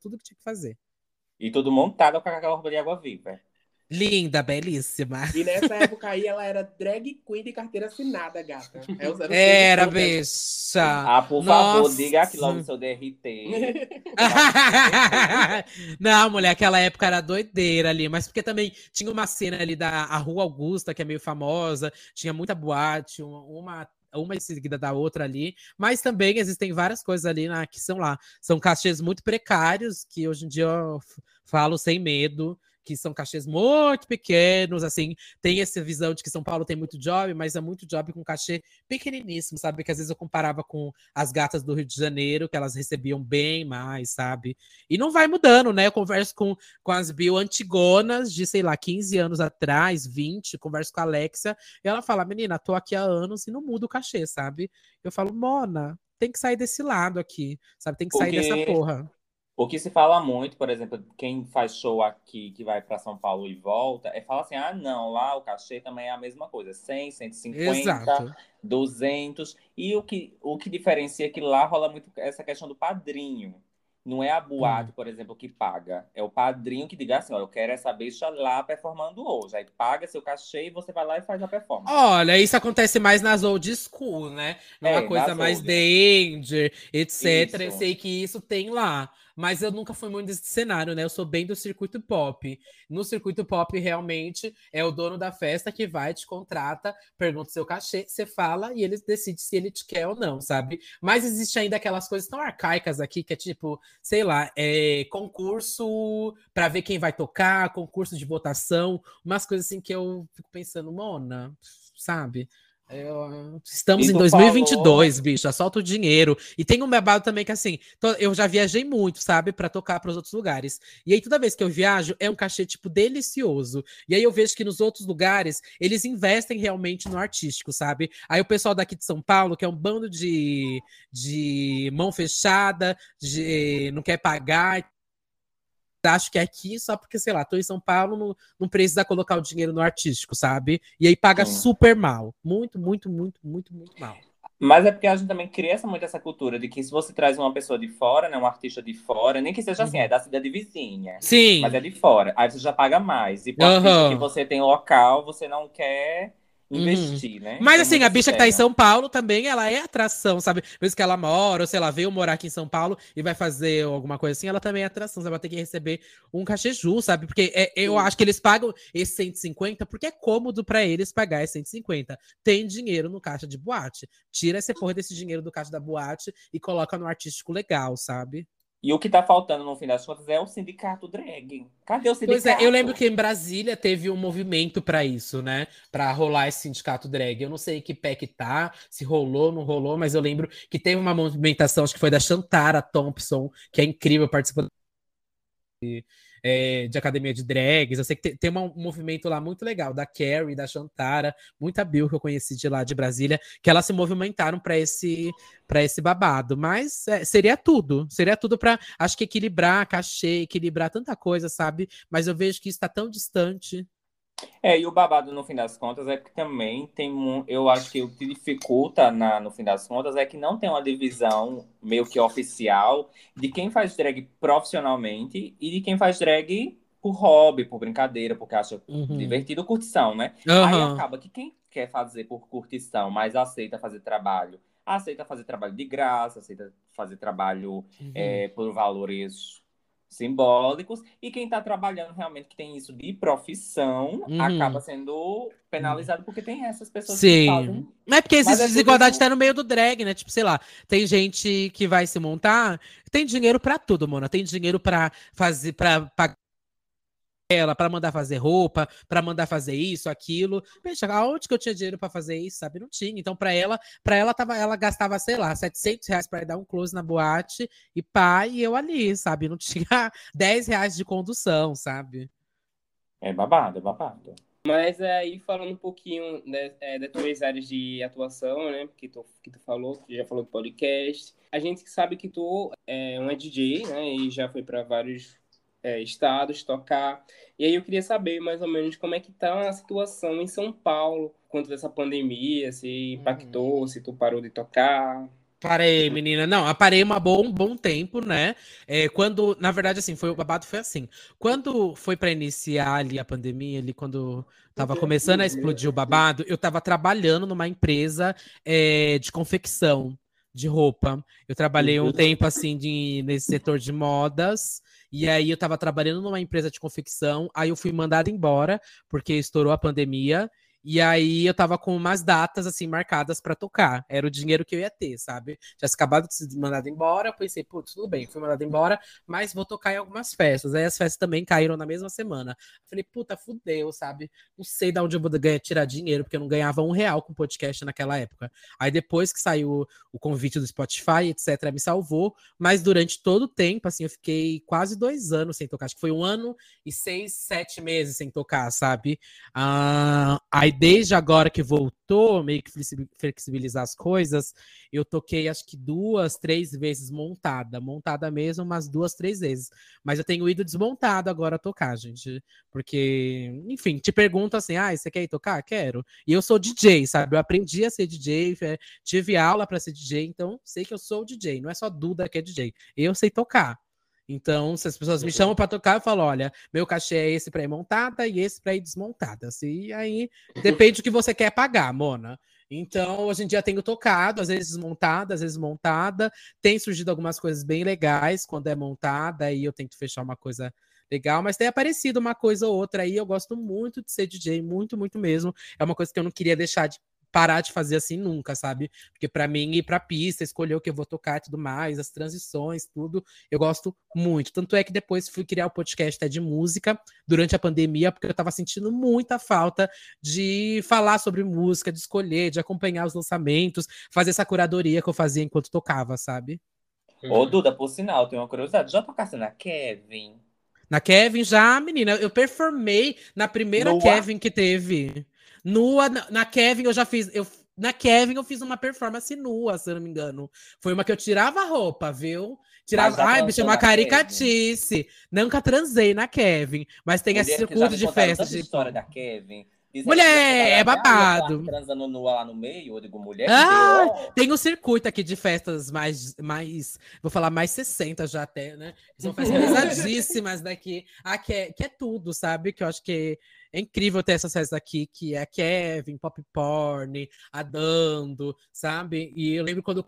Tudo que tinha que fazer. E tudo montado com aquela roupa de água viva. Linda, belíssima. E nessa época aí ela era drag queen de carteira assinada, gata. É Era, bicha. Ah, por favor, Nossa. diga aqui logo o seu DRT. Não, mulher, aquela época era doideira ali, mas porque também tinha uma cena ali da a Rua Augusta, que é meio famosa, tinha muita boate, uma, uma, uma em seguida da outra ali, mas também existem várias coisas ali na, que são lá. São cachês muito precários, que hoje em dia eu falo sem medo, que são cachês muito pequenos, assim, tem essa visão de que São Paulo tem muito job, mas é muito job com cachê pequeniníssimo, sabe? Que às vezes eu comparava com as gatas do Rio de Janeiro, que elas recebiam bem mais, sabe? E não vai mudando, né? Eu converso com, com as bio antigonas de, sei lá, 15 anos atrás, 20, converso com a Alexia, e ela fala, menina, tô aqui há anos e não muda o cachê, sabe? Eu falo, Mona, tem que sair desse lado aqui, sabe? Tem que sair Porque- dessa porra. O que se fala muito, por exemplo, quem faz show aqui, que vai para São Paulo e volta, é falar assim: ah, não, lá o cachê também é a mesma coisa, 100, 150, Exato. 200. E o que, o que diferencia é que lá rola muito essa questão do padrinho. Não é a Hum. boate, por exemplo, que paga. É o padrinho que diga assim: ó, eu quero essa bicha lá performando hoje. Aí paga seu cachê e você vai lá e faz a performance. Olha, isso acontece mais nas old school, né? Numa É, coisa nas mais danger, etc. Eu Isso. sei que isso tem lá. Mas eu nunca fui muito desse cenário, né? Eu sou bem do circuito pop. No circuito pop, realmente, é o dono da festa que vai, te contrata, pergunta seu cachê, você fala e ele decide se ele te quer ou não, sabe? Mas existe ainda aquelas coisas tão arcaicas aqui, que é tipo, sei lá, é concurso para ver quem vai tocar, concurso de votação, umas coisas assim que eu fico pensando, Mona, sabe? Eu- estamos E em tu 2022, bicha, solta o dinheiro. E tem um babado também que, assim, eu já viajei muito, sabe, Pra tocar para os outros lugares. E aí, toda vez que eu viajo, é um cachê, tipo, delicioso. E aí eu vejo que nos outros lugares, eles investem realmente no artístico, sabe? Aí o pessoal daqui de São Paulo, que é um bando de, de mão fechada, de não quer pagar. Acho que aqui, só porque, sei lá, tô em São Paulo, não, não precisa colocar o dinheiro no artístico, sabe? E aí paga Sim. super mal. Muito, muito, muito, muito, muito mal. Mas é porque a gente também cria muito essa cultura de que se você traz uma pessoa de fora, né, um artista de fora, nem que seja assim, Uhum. é da cidade vizinha, Sim. mas é de fora, aí você já paga mais. E por Aham. que você tem local, você não quer investir, né? Mas assim, muito a bicha que tá em. São Paulo também, ela é atração, sabe? Mesmo que ela mora, ou sei lá, veio morar aqui em São Paulo e vai fazer alguma coisa assim, ela também é atração, sabe? Ela tem que receber um cachê justo, sabe? Porque é- eu Sim. acho que eles pagam esse 150 porque é cômodo pra eles pagar esse 150. Tem dinheiro no caixa de boate. Tira essa porra desse dinheiro do caixa da boate e coloca no artístico legal, sabe? E o que tá faltando, no fim das contas, é o sindicato drag. Cadê o sindicato? Pois é, eu lembro que em Brasília teve um movimento pra isso, né? Pra rolar esse sindicato drag. Eu não sei que pé que tá, se rolou, não rolou, mas eu lembro que teve uma movimentação, acho que foi da Chantara Thompson, que é incrível, participou de, é, de academia de drags. Eu sei que tem, um movimento lá muito legal, da Carrie, da Chantara, muita Bill que eu conheci de lá de Brasília, que elas se movimentaram pra esse para esse babado, mas é, seria tudo, seria tudo pra, acho que equilibrar cachê, equilibrar tanta coisa, sabe? Mas eu vejo que isso tá tão distante. É, e o babado, no fim das contas, é que também tem. mu- Eu acho que o que dificulta, na, no fim das contas, é que não tem uma divisão meio que oficial de quem faz drag profissionalmente e de quem faz drag por hobby, por brincadeira, porque acha Uhum. divertido curtição, né? Aí Aham. acaba que quem quer fazer por curtição, mas aceita fazer trabalho, aceita fazer trabalho de graça, aceita fazer trabalho Uhum. é, por valores simbólicos. E quem está trabalhando realmente, que tem isso de profissão, Uhum. acaba sendo penalizado porque tem essas pessoas que Sim. fazem. Não é porque Mas existe é tudo desigualdade isso- até no meio do drag, né? Tipo, sei lá, tem gente que vai se montar, tem dinheiro pra tudo, mano. Tem dinheiro pra fazer, pra pagar ela, pra mandar fazer roupa, pra mandar fazer isso, aquilo. Veja, aonde que eu tinha dinheiro pra fazer isso, sabe? Não tinha. Então, pra ela, para ela tava, ela gastava, sei lá, 700 reais pra ir dar um close na boate e pá, e eu ali, sabe? Não tinha 10 reais de condução, sabe? É babado, é babado. Mas aí falando um pouquinho né, é, das tuas áreas de atuação, né? Que tu, que tu falou, tu já falou do podcast. A gente sabe que tu é uma DJ, né? E já foi para vários é, estados tocar. E aí eu queria saber mais ou menos como é que tá a situação em São Paulo quanto dessa pandemia, se impactou, se tu parou de tocar. Parei, menina. Não, eu parei uma bom, um bom tempo, né? É, quando, na verdade, assim, foi o babado foi assim. Quando foi para iniciar ali a pandemia, ali quando tava começando a explodir o babado, eu tava trabalhando numa empresa é, de confecção de roupa. Eu trabalhei um tempo assim de, nesse setor de modas. E aí eu tava trabalhando numa empresa de confecção, aí eu fui mandado embora porque estourou a pandemia. E aí eu tava com umas datas assim marcadas pra tocar. Era o dinheiro que eu ia ter, sabe? Tinha acabado de ser mandado embora, pensei, putz, tudo bem, fui mandado embora, mas vou tocar em algumas festas. Aí as festas também caíram na mesma semana. Falei, puta, fudeu, sabe? Não sei de onde eu vou ganhar, tirar dinheiro, porque eu não ganhava um real com podcast naquela época. Aí depois que saiu o convite do Spotify, etc., me salvou. Mas durante todo o tempo, assim, eu fiquei quase dois anos sem tocar. Acho que foi um ano e seis, sete meses sem tocar, sabe? Ah, aí desde agora que voltou, meio que flexi- flexibilizar as coisas, eu toquei acho que duas, três vezes montada. Montada mesmo, umas duas, três vezes. Mas eu tenho ido desmontado agora tocar, gente. Porque, enfim, te pergunto assim: ah, você quer ir tocar? Quero. E eu sou DJ, sabe? Eu aprendi a ser DJ, é, tive aula para ser DJ, então sei que eu sou DJ. Não é só Duda que é DJ. Eu sei tocar. Então, se as pessoas me chamam para tocar, eu falo: olha, meu cachê é esse para ir montada e esse para ir desmontada. E aí depende do que você quer pagar, Mona. Então, hoje em dia tenho tocado, às vezes desmontada, às vezes montada. Tem surgido algumas coisas bem legais quando é montada, aí eu tento fechar uma coisa legal, mas tem aparecido uma coisa ou outra aí. Eu gosto muito de ser DJ, muito, muito mesmo. É uma coisa que eu não queria deixar de parar de fazer assim nunca, sabe? Porque para mim ir pra pista, escolher o que eu vou tocar e tudo mais, as transições, tudo, eu gosto muito. Tanto é que depois fui criar o podcast até de música durante a pandemia, porque eu tava sentindo muita falta de falar sobre música, de escolher, de acompanhar os lançamentos, fazer essa curadoria que eu fazia enquanto tocava, sabe? Ô, Duda, por sinal, tenho uma curiosidade. Já tocasse na Kevin? Na Kevin já, menina, eu performei na primeira? Kevin que teve. Nua, na, na Kevin eu já fiz. Eu, na Kevin eu fiz uma performance nua, se eu não me engano. Foi uma que eu tirava a roupa, viu? Tirava. Ai, bicho, é uma Kevin? caricatice. Nunca transei na Kevin, mas tem esse Mulher, circuito de festa. De... história da Kevin. Mulher, é ela babado. tá Transando nua lá no meio, eu digo, mulher, Ah, deu. Tem um circuito aqui de festas mais, mais, vou falar mais 60 já até, né? São festas pesadíssimas daqui. Ah, que é, que é tudo, sabe? Que eu acho que é incrível ter essas festas aqui, que é Kevin, Pop Porn, a Dando, sabe? E eu lembro quando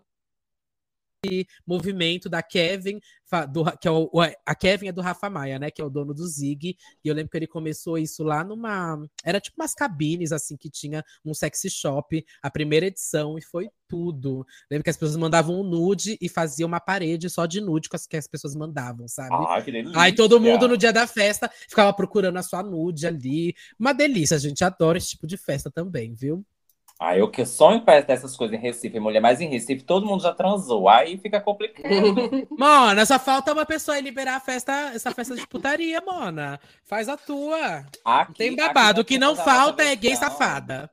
movimento da Kevin, do, que é o, a Kevin é do Rafa Maia, né? Que é o dono do Zig. E eu lembro que ele começou isso lá numa. Era tipo umas cabines, assim, que tinha num sexy shop, a primeira edição, e foi tudo. Lembro que as pessoas mandavam um nude e faziam uma parede só de nude com as que as pessoas mandavam, sabe? Ai, que delícia. Aí todo mundo no dia da festa ficava procurando a sua nude ali. Uma delícia, a gente adora esse tipo de festa também, viu? Ai, eu que sonho em festa dessas coisas em Recife, mulher, mas em Recife todo mundo já transou. Aí fica complicado. Mona, só falta uma pessoa aí liberar a festa, essa festa de putaria, Mona. Faz a tua. Aqui, Tem babado. O que não falta é gay safada.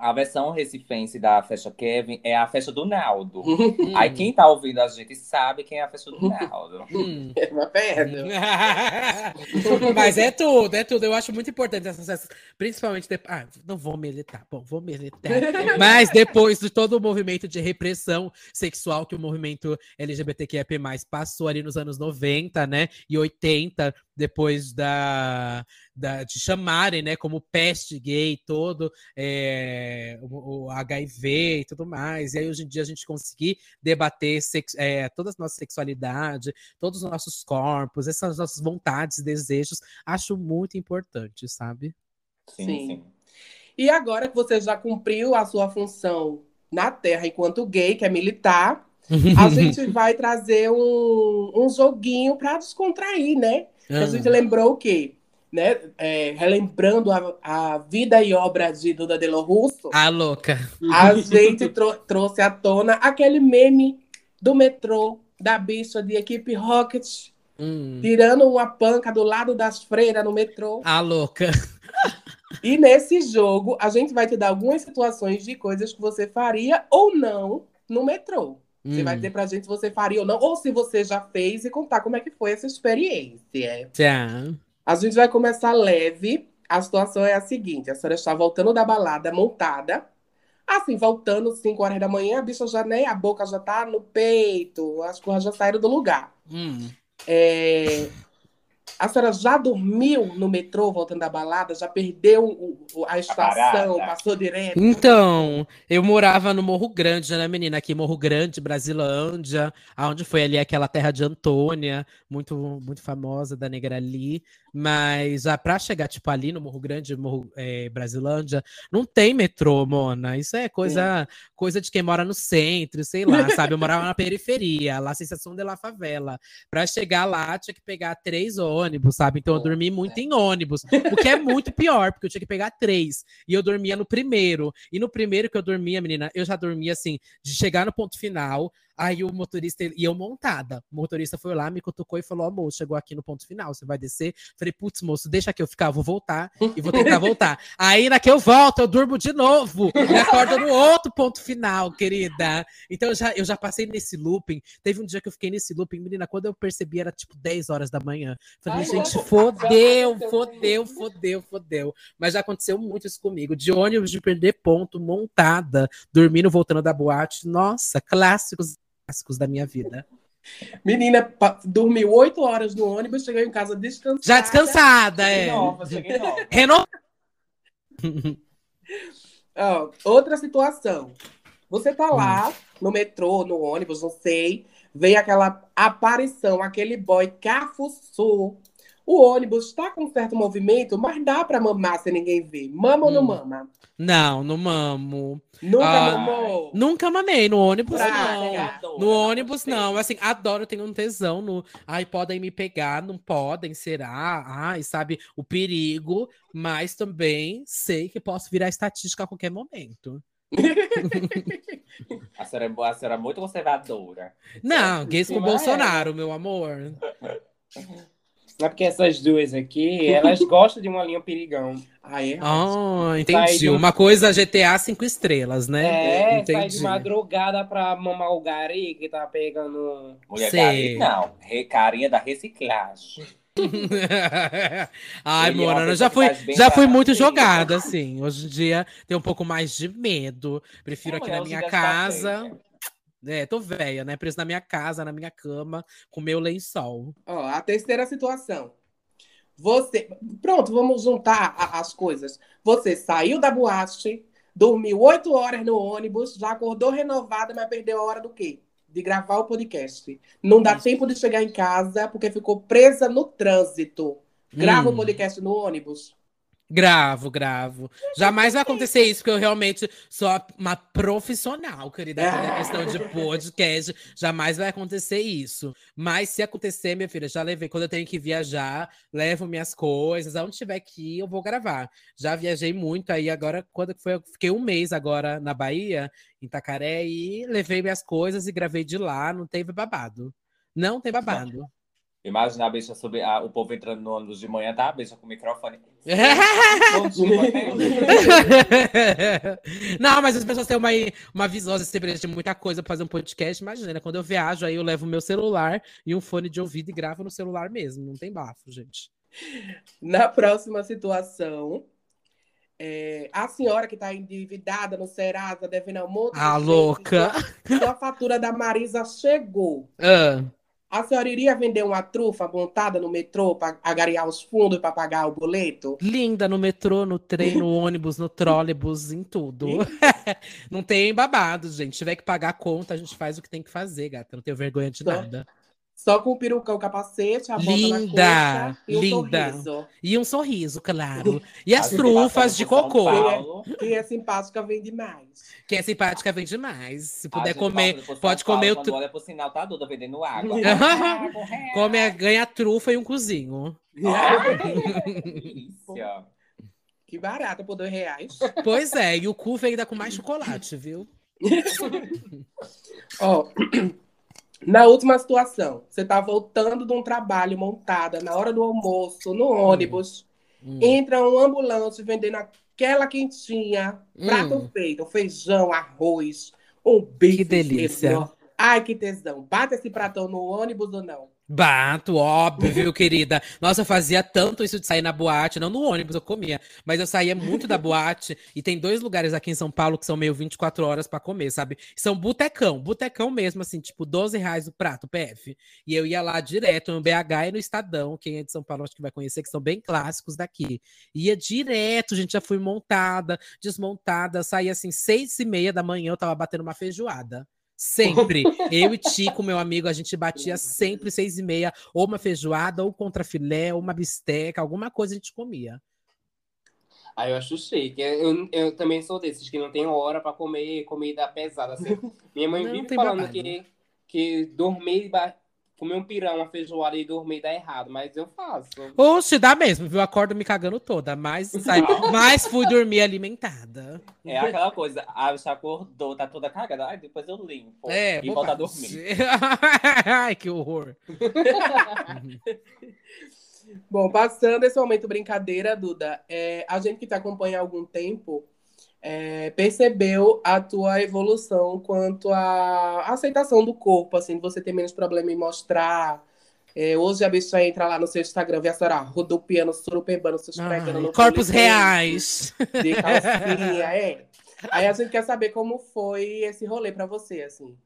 A versão recifense da festa Kevin é a festa do Naldo. Hum. Aí quem tá ouvindo a gente sabe quem é a festa do Naldo. Hum. É uma perna. Mas é tudo, é tudo. Eu acho muito importante essas festas, principalmente depois. Ah, não vou militar. Bom, vou militar. Mas depois de todo o movimento de repressão sexual que o movimento LGBTQIA+, passou ali nos anos 90, né? E 80, depois da, da, de chamarem, né, como peste gay todo, é, o, o, HIV e tudo mais. E aí hoje em dia a gente conseguir debater sex, é, toda a nossa sexualidade, todos os nossos corpos, essas nossas vontades, desejos, acho muito importante, sabe? Sim, sim. sim. E agora que você já cumpriu a sua função na Terra enquanto gay, que é militar, a gente vai trazer um, um joguinho para descontrair, né? A gente lembrou o quê? Né? É, relembrando a, a, vida e obra de Duda Delo Russo. A louca. A gente trou trouxe à tona aquele meme do metrô da bicha de equipe Rocket. Hum. Tirando uma panca do lado das freiras no metrô. A louca. E nesse jogo, a gente vai te dar algumas situações de coisas que você faria ou não no metrô. Você vai hum. dizer pra gente se você faria ou não, ou se você já fez e contar como é que foi essa experiência. Tá. A gente vai começar leve. A situação é a seguinte: a senhora está voltando da balada montada. Assim, voltando 5 horas da manhã, a bicha já nem, a boca já tá no peito, as coisas já saíram do lugar. Hum. É, a senhora já dormiu no metrô voltando da balada? Já perdeu o, a estação? A passou direto? Então, eu morava no Morro Grande, né, menina? Aqui, Morro Grande, Brasilândia, onde foi ali aquela terra de Antônia, muito, muito famosa da Negra ali. Mas já pra chegar, tipo, ali no Morro Grande, Morro é, Brasilândia, não tem metrô, Mona. Isso é coisa, coisa de quem mora no centro, sei lá, sabe? Eu morava na periferia, lá, sensação de la favela. Pra chegar lá, tinha que pegar três ônibus, sabe? Então eu dormi muito em ônibus, o que é muito pior, porque eu tinha que pegar três. E eu dormia no primeiro. E no primeiro que eu dormia, menina, eu já dormia assim, de chegar no ponto final, Aí o motorista, e eu montada, o motorista foi lá, me cutucou e falou: Ó, moço, chegou aqui no ponto final, você vai descer. Falei, putz, moço, deixa que eu ficar, eu vou voltar e vou tentar voltar. Aí na que eu volto, eu durmo de novo e acordo no outro ponto final, querida. Então eu já, eu já passei nesse looping. Teve um dia que eu fiquei nesse looping, menina, quando eu percebi era tipo 10 horas da manhã. Falei, Ai, gente, fodeu, fodeu, fodeu, fodeu. Mas já aconteceu muito isso comigo. De ônibus de perder ponto, montada, dormindo, voltando da boate. Nossa, clássicos clássicos da minha vida. Menina, dormiu oito horas no ônibus, chegou em casa descansada. Já descansada, é. Nova, cheguei nova. Reno... oh, outra situação. Você tá lá hum. no metrô, no ônibus, não sei, vem aquela aparição, aquele boy cafuçu. O ônibus está com certo movimento, mas dá para mamar sem ninguém ver. Mama hum. ou não hum. mama? Não, não mamo. Nunca ah, mamou? Nunca mamei, no ônibus não. no ônibus não, assim, adoro, tenho um tesão no... Ai, podem me pegar, não podem, será? Ai, sabe, o perigo, mas também sei que posso virar estatística a qualquer momento. a, senhora é, a senhora é muito conservadora. Não, gays com Bolsonaro, meu amor. É porque essas duas aqui, elas gostam de uma linha perigão. Ah, é? Oh, entendi. Uma coisa GTA cinco estrelas, né? É, entendi. sai de madrugada pra mamar o gari que tá pegando. Mulher gari, não. Carinha da reciclagem. Ai, Mona, já fui, já fui muito jogada, assim. Hoje em dia tenho um pouco mais de medo. Prefiro aqui na minha casa. É, tô velha, né? Preso na minha casa, na minha cama, com meu lençol. Ó, a terceira situação. Você. Pronto, vamos juntar a, as coisas. Você saiu da boate, dormiu oito horas no ônibus, já acordou renovada, mas perdeu a hora do quê? De gravar o podcast. Não dá Isso. tempo de chegar em casa porque ficou presa no trânsito. Grava hum. o podcast no ônibus. Gravo, gravo. Jamais vai acontecer isso, porque eu realmente sou uma profissional, querida, na questão de podcast. Jamais vai acontecer isso. Mas se acontecer, minha filha, já levei. Quando eu tenho que viajar, levo minhas coisas. Aonde tiver que ir, eu vou gravar. Já viajei muito aí agora, quando foi, eu fiquei um mês agora na Bahia, em Itacaré, e levei minhas coisas e gravei de lá. Não teve babado. Não tem babado. Imagina a bicha sobre a, o povo entrando no ônibus de manhã, tá? A bicha com o microfone. não, mas as pessoas têm uma, uma visão sempre de muita coisa pra fazer um podcast. Imagina, quando eu viajo, aí eu levo o meu celular e um fone de ouvido e gravo no celular mesmo. Não tem bafo, gente. Na próxima situação, é, a senhora que está endividada no Serasa, devendo um monte A louca! a fatura da Marisa chegou. Ah. A senhora iria vender uma trufa montada no metrô para agariar os fundos para pagar o boleto? Linda no metrô, no trem, no ônibus, no trólebus, em tudo. não tem babado, gente. Se tiver que pagar a conta, a gente faz o que tem que fazer, gata. Não tenho vergonha de Só- nada. Só com o perucão, capacete, a bota Linda, na coxa e um linda. sorriso. E um sorriso, claro. E as trufas de cocô. Paulo, Quem é simpática vem demais. Quem é simpática vem demais. Se a puder comer, pode Paulo, comer o Quando tu- olha pro sinal, tá Duda vendendo água. Come, ganha trufa e um cozinho. Que. Que barata por dois reais. Pois é, e o cu vem ainda com mais chocolate, viu? Ó, na última situação, você tá voltando de um trabalho montada na hora do almoço, no ônibus, Hum. entra um ambulante vendendo aquela quentinha, prato Hum. feito, feijão, arroz, um bife. Que delícia. Ai, que tesão. Bate esse pratão no ônibus ou não? Bato, óbvio, querida? Nossa, eu fazia tanto isso de sair na boate, não no ônibus, eu comia, mas eu saía muito da boate e tem dois lugares aqui em São Paulo que são meio 24 horas pra comer, sabe? São botecão, botecão mesmo, assim, tipo 12 reais o prato, PF. E eu ia lá direto no BH e no Estadão, quem é de São Paulo acho que vai conhecer, que são bem clássicos daqui. Ia direto, gente, já fui montada, desmontada, saía assim, seis e meia da manhã, eu tava batendo uma feijoada. Sempre. Eu e Tico, meu amigo, a gente batia sempre seis e meia, ou uma feijoada, ou contrafilé, ou uma bisteca, alguma coisa a gente comia. Aí eu acho chique. Eu, eu também sou desses que não tem hora pra comer comida pesada. Assim. Minha mãe Não, vive falando babado. que, que dormir, comer um pirão, uma feijoada e dormir dá errado, mas eu faço. Oxe, dá mesmo, viu? Acordo me cagando toda, mas, sai, mas fui dormir alimentada. É aquela coisa, a bicha acordou, tá toda cagada. Ai, depois eu limpo. É, e volta a dormir. Ai, que horror. Bom, passando esse momento brincadeira, Duda, é, a gente que te acompanha há algum tempo é, percebeu a tua evolução quanto à aceitação do corpo, assim, você ter menos problema em mostrar. É, hoje a bicha entra lá no seu Instagram, vê a senhora rodopiando, surupebando, se esfregando no corpos reais. De calcinha, é. Aí a gente quer saber como foi esse rolê pra você, assim.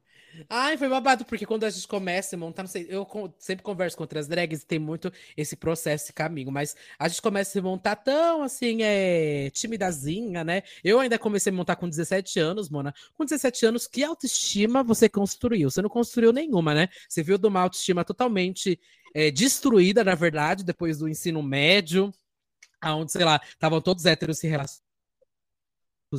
Ai, foi babado, porque quando a gente começa a montar, não sei, eu sempre converso com outras drags e tem muito esse processo, esse caminho, mas a gente começa a se montar tão, assim, é, timidazinha, né? Eu ainda comecei a montar com 17 anos, Mona. Com 17 anos, que autoestima você construiu? Você não construiu nenhuma, né? Você viu de uma autoestima totalmente é, destruída, na verdade, depois do ensino médio, aonde, sei lá, estavam todos héteros se relacionando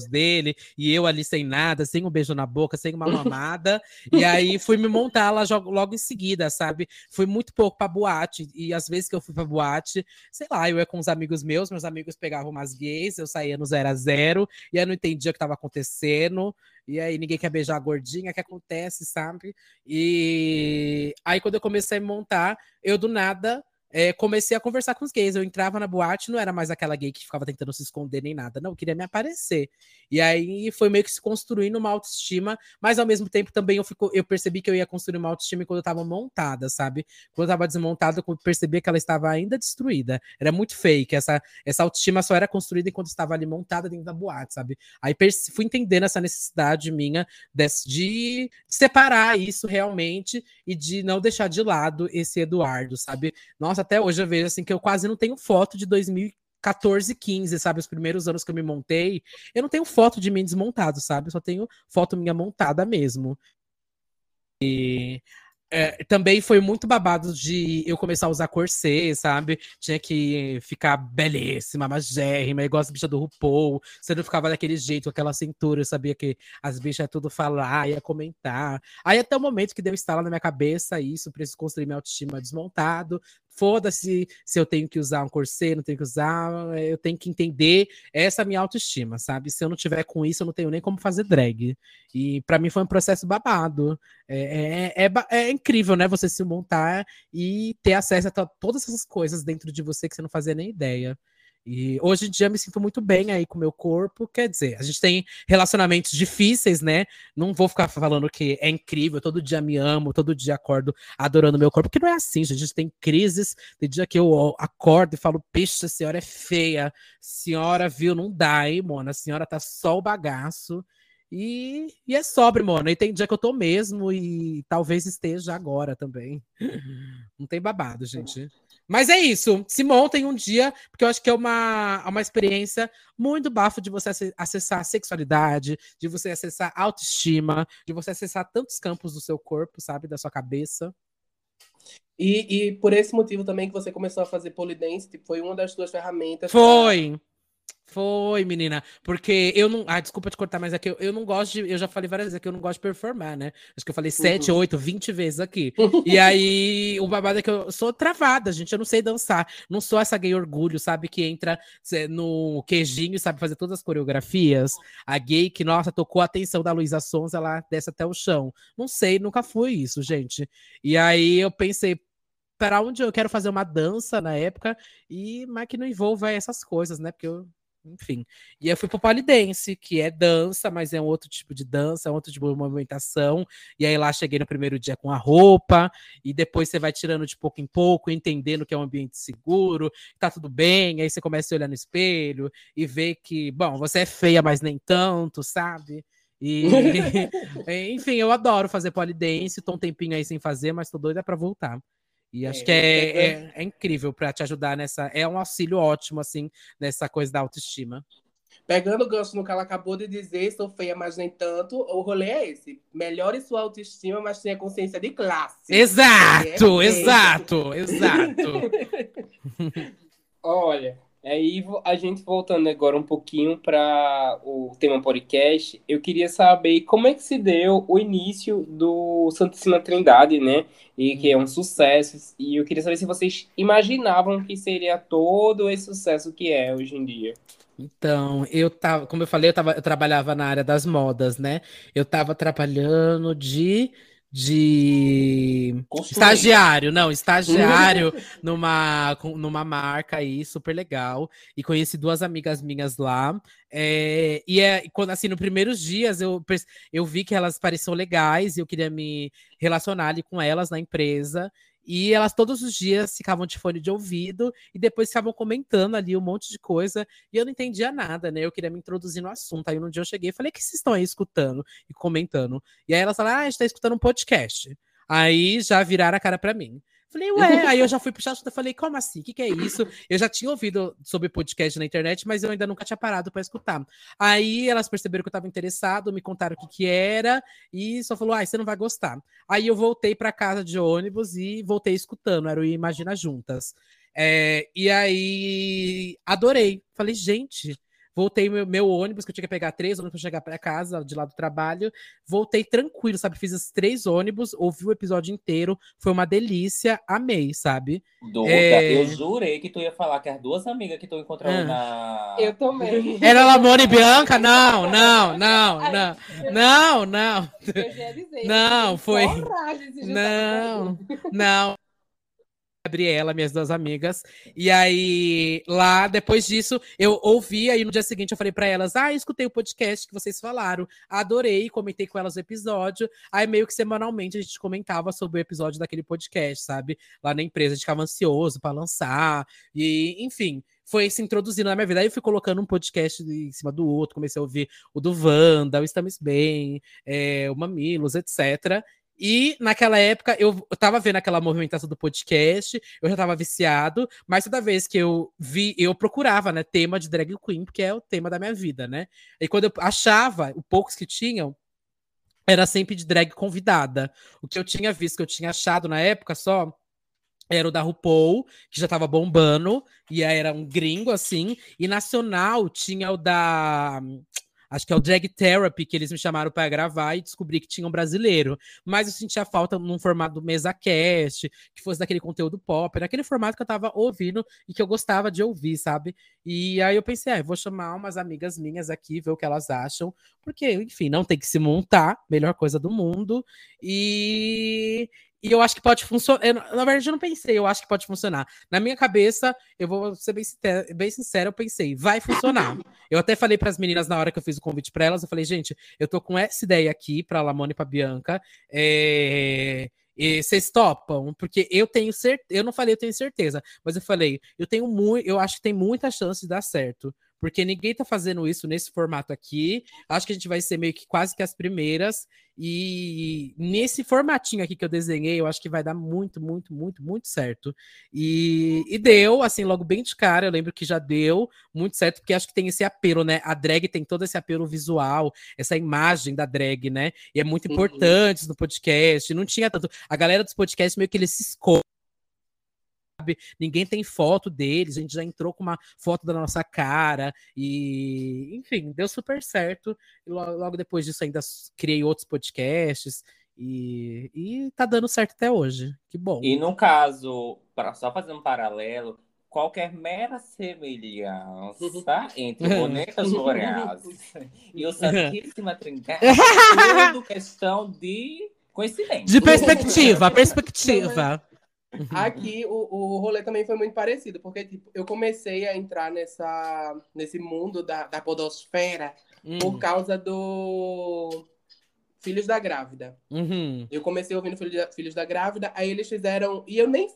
dele, e eu ali sem nada, sem um beijo na boca, sem uma mamada. e aí fui me montar lá logo em seguida, sabe? Fui muito pouco pra boate. E às vezes que eu fui pra boate, sei lá, eu ia com os amigos meus, meus amigos pegavam umas gays, eu saía no zero a zero, e eu não entendia o que tava acontecendo. E aí ninguém quer beijar a gordinha, que acontece, sabe? E aí quando eu comecei a me montar, eu do nada é, comecei a conversar com os gays. Eu entrava na boate, não era mais aquela gay que ficava tentando se esconder nem nada, não, eu queria me aparecer. E aí foi meio que se construindo uma autoestima, mas ao mesmo tempo também eu, fico, eu percebi que eu ia construir uma autoestima quando eu tava montada, sabe? Quando eu tava desmontada, eu percebi que ela estava ainda destruída. Era muito fake. Essa, essa autoestima só era construída enquanto estava ali montada dentro da boate, sabe? Aí fui entendendo essa necessidade minha de separar isso realmente e de não deixar de lado esse Eduardo, sabe? Nossa, até hoje eu vejo assim que eu quase não tenho foto de 2014, 15, sabe? Os primeiros anos que eu me montei, eu não tenho foto de mim desmontado, sabe? Eu só tenho foto minha montada mesmo. E é, também foi muito babado de eu começar a usar corset, sabe? Tinha que ficar belíssima, magérrima, igual as bichas do RuPaul. Você não ficava daquele jeito, aquela cintura, eu sabia que as bichas tudo falar, ia comentar. Aí até o momento que deu estalo na minha cabeça isso, preciso construir minha autoestima desmontado. Foda-se se eu tenho que usar um corset, não tenho que usar, eu tenho que entender essa minha autoestima, sabe? Se eu não tiver com isso, eu não tenho nem como fazer drag. E pra mim foi um processo babado. É, é, é, é incrível, né? Você se montar e ter acesso a to- todas essas coisas dentro de você que você não fazia nem ideia. E hoje em dia me sinto muito bem aí com o meu corpo. Quer dizer, a gente tem relacionamentos difíceis, né? Não vou ficar falando que é incrível, todo dia me amo, todo dia acordo adorando meu corpo, porque não é assim, gente. A gente tem crises. Tem dia que eu acordo e falo, pixa, a senhora é feia. Senhora, viu? Não dá, hein, Mona? A senhora tá só o bagaço. E, e é sobre, mano. E tem dia que eu tô mesmo e talvez esteja agora também. Não tem babado, gente. Mas é isso. Se montem um dia, porque eu acho que é uma, uma experiência muito bafo de você acessar a sexualidade, de você acessar a autoestima, de você acessar tantos campos do seu corpo, sabe? Da sua cabeça. E, e por esse motivo também que você começou a fazer polidense, tipo, foi uma das suas ferramentas. Foi! Pra foi, menina. Porque eu não. Ah, desculpa te cortar, mas é que eu, eu não gosto de. Eu já falei várias vezes que eu não gosto de performar, né? Acho que eu falei sete, uhum. oito, vinte vezes aqui. e aí, o babado é que eu sou travada, gente. Eu não sei dançar. Não sou essa gay orgulho, sabe? Que entra no queijinho, sabe? Fazer todas as coreografias. A gay que, nossa, tocou a atenção da Luísa Sons, ela desce até o chão. Não sei, nunca fui isso, gente. E aí eu pensei, para onde eu quero fazer uma dança na época, e mas que não envolva essas coisas, né? Porque eu enfim. E eu fui pro polidense, que é dança, mas é um outro tipo de dança, é um outro tipo de movimentação. E aí lá cheguei no primeiro dia com a roupa, e depois você vai tirando de pouco em pouco, entendendo que é um ambiente seguro, tá tudo bem. Aí você começa a olhar no espelho e ver que, bom, você é feia, mas nem tanto, sabe? E, enfim, eu adoro fazer polidense, tô um tempinho aí sem fazer, mas tô doida para voltar. E acho é, que é, é, é, é incrível para te ajudar nessa. É um auxílio ótimo, assim, nessa coisa da autoestima. Pegando o gancho no que ela acabou de dizer, sou feia, mas nem tanto, o rolê é esse. Melhore sua autoestima, mas tenha consciência de classe. Exato, é exato, exato. Olha, Aí a gente voltando agora um pouquinho para o tema podcast, eu queria saber como é que se deu o início do Santíssima Trindade, né? E que é um sucesso. E eu queria saber se vocês imaginavam que seria todo esse sucesso que é hoje em dia. Então, eu tava, como eu falei, eu, tava, eu trabalhava na área das modas, né? Eu tava trabalhando de de estagiário, não, estagiário numa, numa marca aí, super legal. E conheci duas amigas minhas lá. É, e é, quando assim, nos primeiros dias eu, eu vi que elas pareciam legais e eu queria me relacionar ali com elas na empresa. E elas todos os dias ficavam de fone de ouvido e depois ficavam comentando ali um monte de coisa. E eu não entendia nada, né? Eu queria me introduzir no assunto. Aí um dia eu cheguei e falei: que vocês estão aí escutando e comentando? E aí elas falaram: ah, a gente tá escutando um podcast. Aí já viraram a cara para mim. Falei, ué, aí eu já fui puxar assunto, falei, como assim? O que, que é isso? Eu já tinha ouvido sobre podcast na internet, mas eu ainda nunca tinha parado para escutar. Aí elas perceberam que eu estava interessado, me contaram o que, que era e só falou, ah, você não vai gostar. Aí eu voltei para casa de ônibus e voltei escutando, era o Imagina Juntas. É, e aí adorei. Falei, gente, Voltei meu, meu ônibus, que eu tinha que pegar três ônibus para chegar para casa, de lá do trabalho. Voltei tranquilo, sabe? Fiz os três ônibus, ouvi o episódio inteiro. Foi uma delícia, amei, sabe? Duda, é... eu jurei que tu ia falar que as duas amigas que tu encontrou ah. na. Eu também. Era Lamone e Bianca? Não, não, não, não. Não, não. Eu já avisei. Não, foi. Não, não. Gabriela, minhas duas amigas. E aí, lá, depois disso, eu ouvi, aí no dia seguinte eu falei para elas: Ah, escutei o podcast que vocês falaram, adorei, comentei com elas o episódio. Aí, meio que semanalmente, a gente comentava sobre o episódio daquele podcast, sabe? Lá na empresa, a gente ficava ansioso para lançar. E, enfim, foi se introduzindo na minha vida. Aí eu fui colocando um podcast em cima do outro, comecei a ouvir o do Wanda, o Estamos Bem, é, o Mamilos, etc. E naquela época eu, tava vendo aquela movimentação do podcast, eu já tava viciado, mas toda vez que eu vi, eu procurava, né, tema de drag queen, porque é o tema da minha vida, né? E quando eu achava, o poucos que tinham, era sempre de drag convidada. O que eu tinha visto, que eu tinha achado na época só, era o da RuPaul, que já tava bombando, e era um gringo, assim, e nacional tinha o da Acho que é o Drag Therapy que eles me chamaram para gravar e descobri que tinha um brasileiro. Mas eu sentia falta num formato mesa cast, que fosse daquele conteúdo pop, naquele formato que eu tava ouvindo e que eu gostava de ouvir, sabe? E aí eu pensei, ah, vou chamar umas amigas minhas aqui, ver o que elas acham, porque, enfim, não tem que se montar, melhor coisa do mundo. E, e eu acho que pode funcionar. Na verdade, eu não pensei, eu acho que pode funcionar. Na minha cabeça, eu vou ser bem, bem sincero, eu pensei, vai funcionar. eu até falei para as meninas na hora que eu fiz o convite para elas, eu falei, gente, eu tô com essa ideia aqui para Lamone e para Bianca. É... E vocês topam? Porque eu tenho certeza. Eu não falei, eu tenho certeza, mas eu falei, eu tenho muito. Eu acho que tem muita chance de dar certo. Porque ninguém tá fazendo isso nesse formato aqui. Acho que a gente vai ser meio que quase que as primeiras. E nesse formatinho aqui que eu desenhei, eu acho que vai dar muito, muito, muito, muito certo. E, e deu, assim, logo bem de cara. Eu lembro que já deu muito certo, porque acho que tem esse apelo, né? A drag tem todo esse apelo visual, essa imagem da drag, né? E é muito Uhum. importante no podcast. Não tinha tanto. A galera dos podcasts meio que eles se escondem. Sabe? Ninguém tem foto deles, a gente já entrou com uma foto da nossa cara e, enfim, deu super certo. E lo- logo, depois disso ainda criei outros podcasts e, e tá dando certo até hoje. Que bom. E no caso, pra, só fazer um paralelo, qualquer mera semelhança entre bonecas vorazes e o Santíssima Trindade é tudo questão de coincidência. De perspectiva, perspectiva. Aqui o, o rolê também foi muito parecido, porque tipo, eu comecei a entrar nessa, nesse mundo da, da podosfera Hum, por causa do Filhos da Grávida. uhum, Eu comecei ouvindo Filhos da, Grávida, aí eles fizeram. E eu nem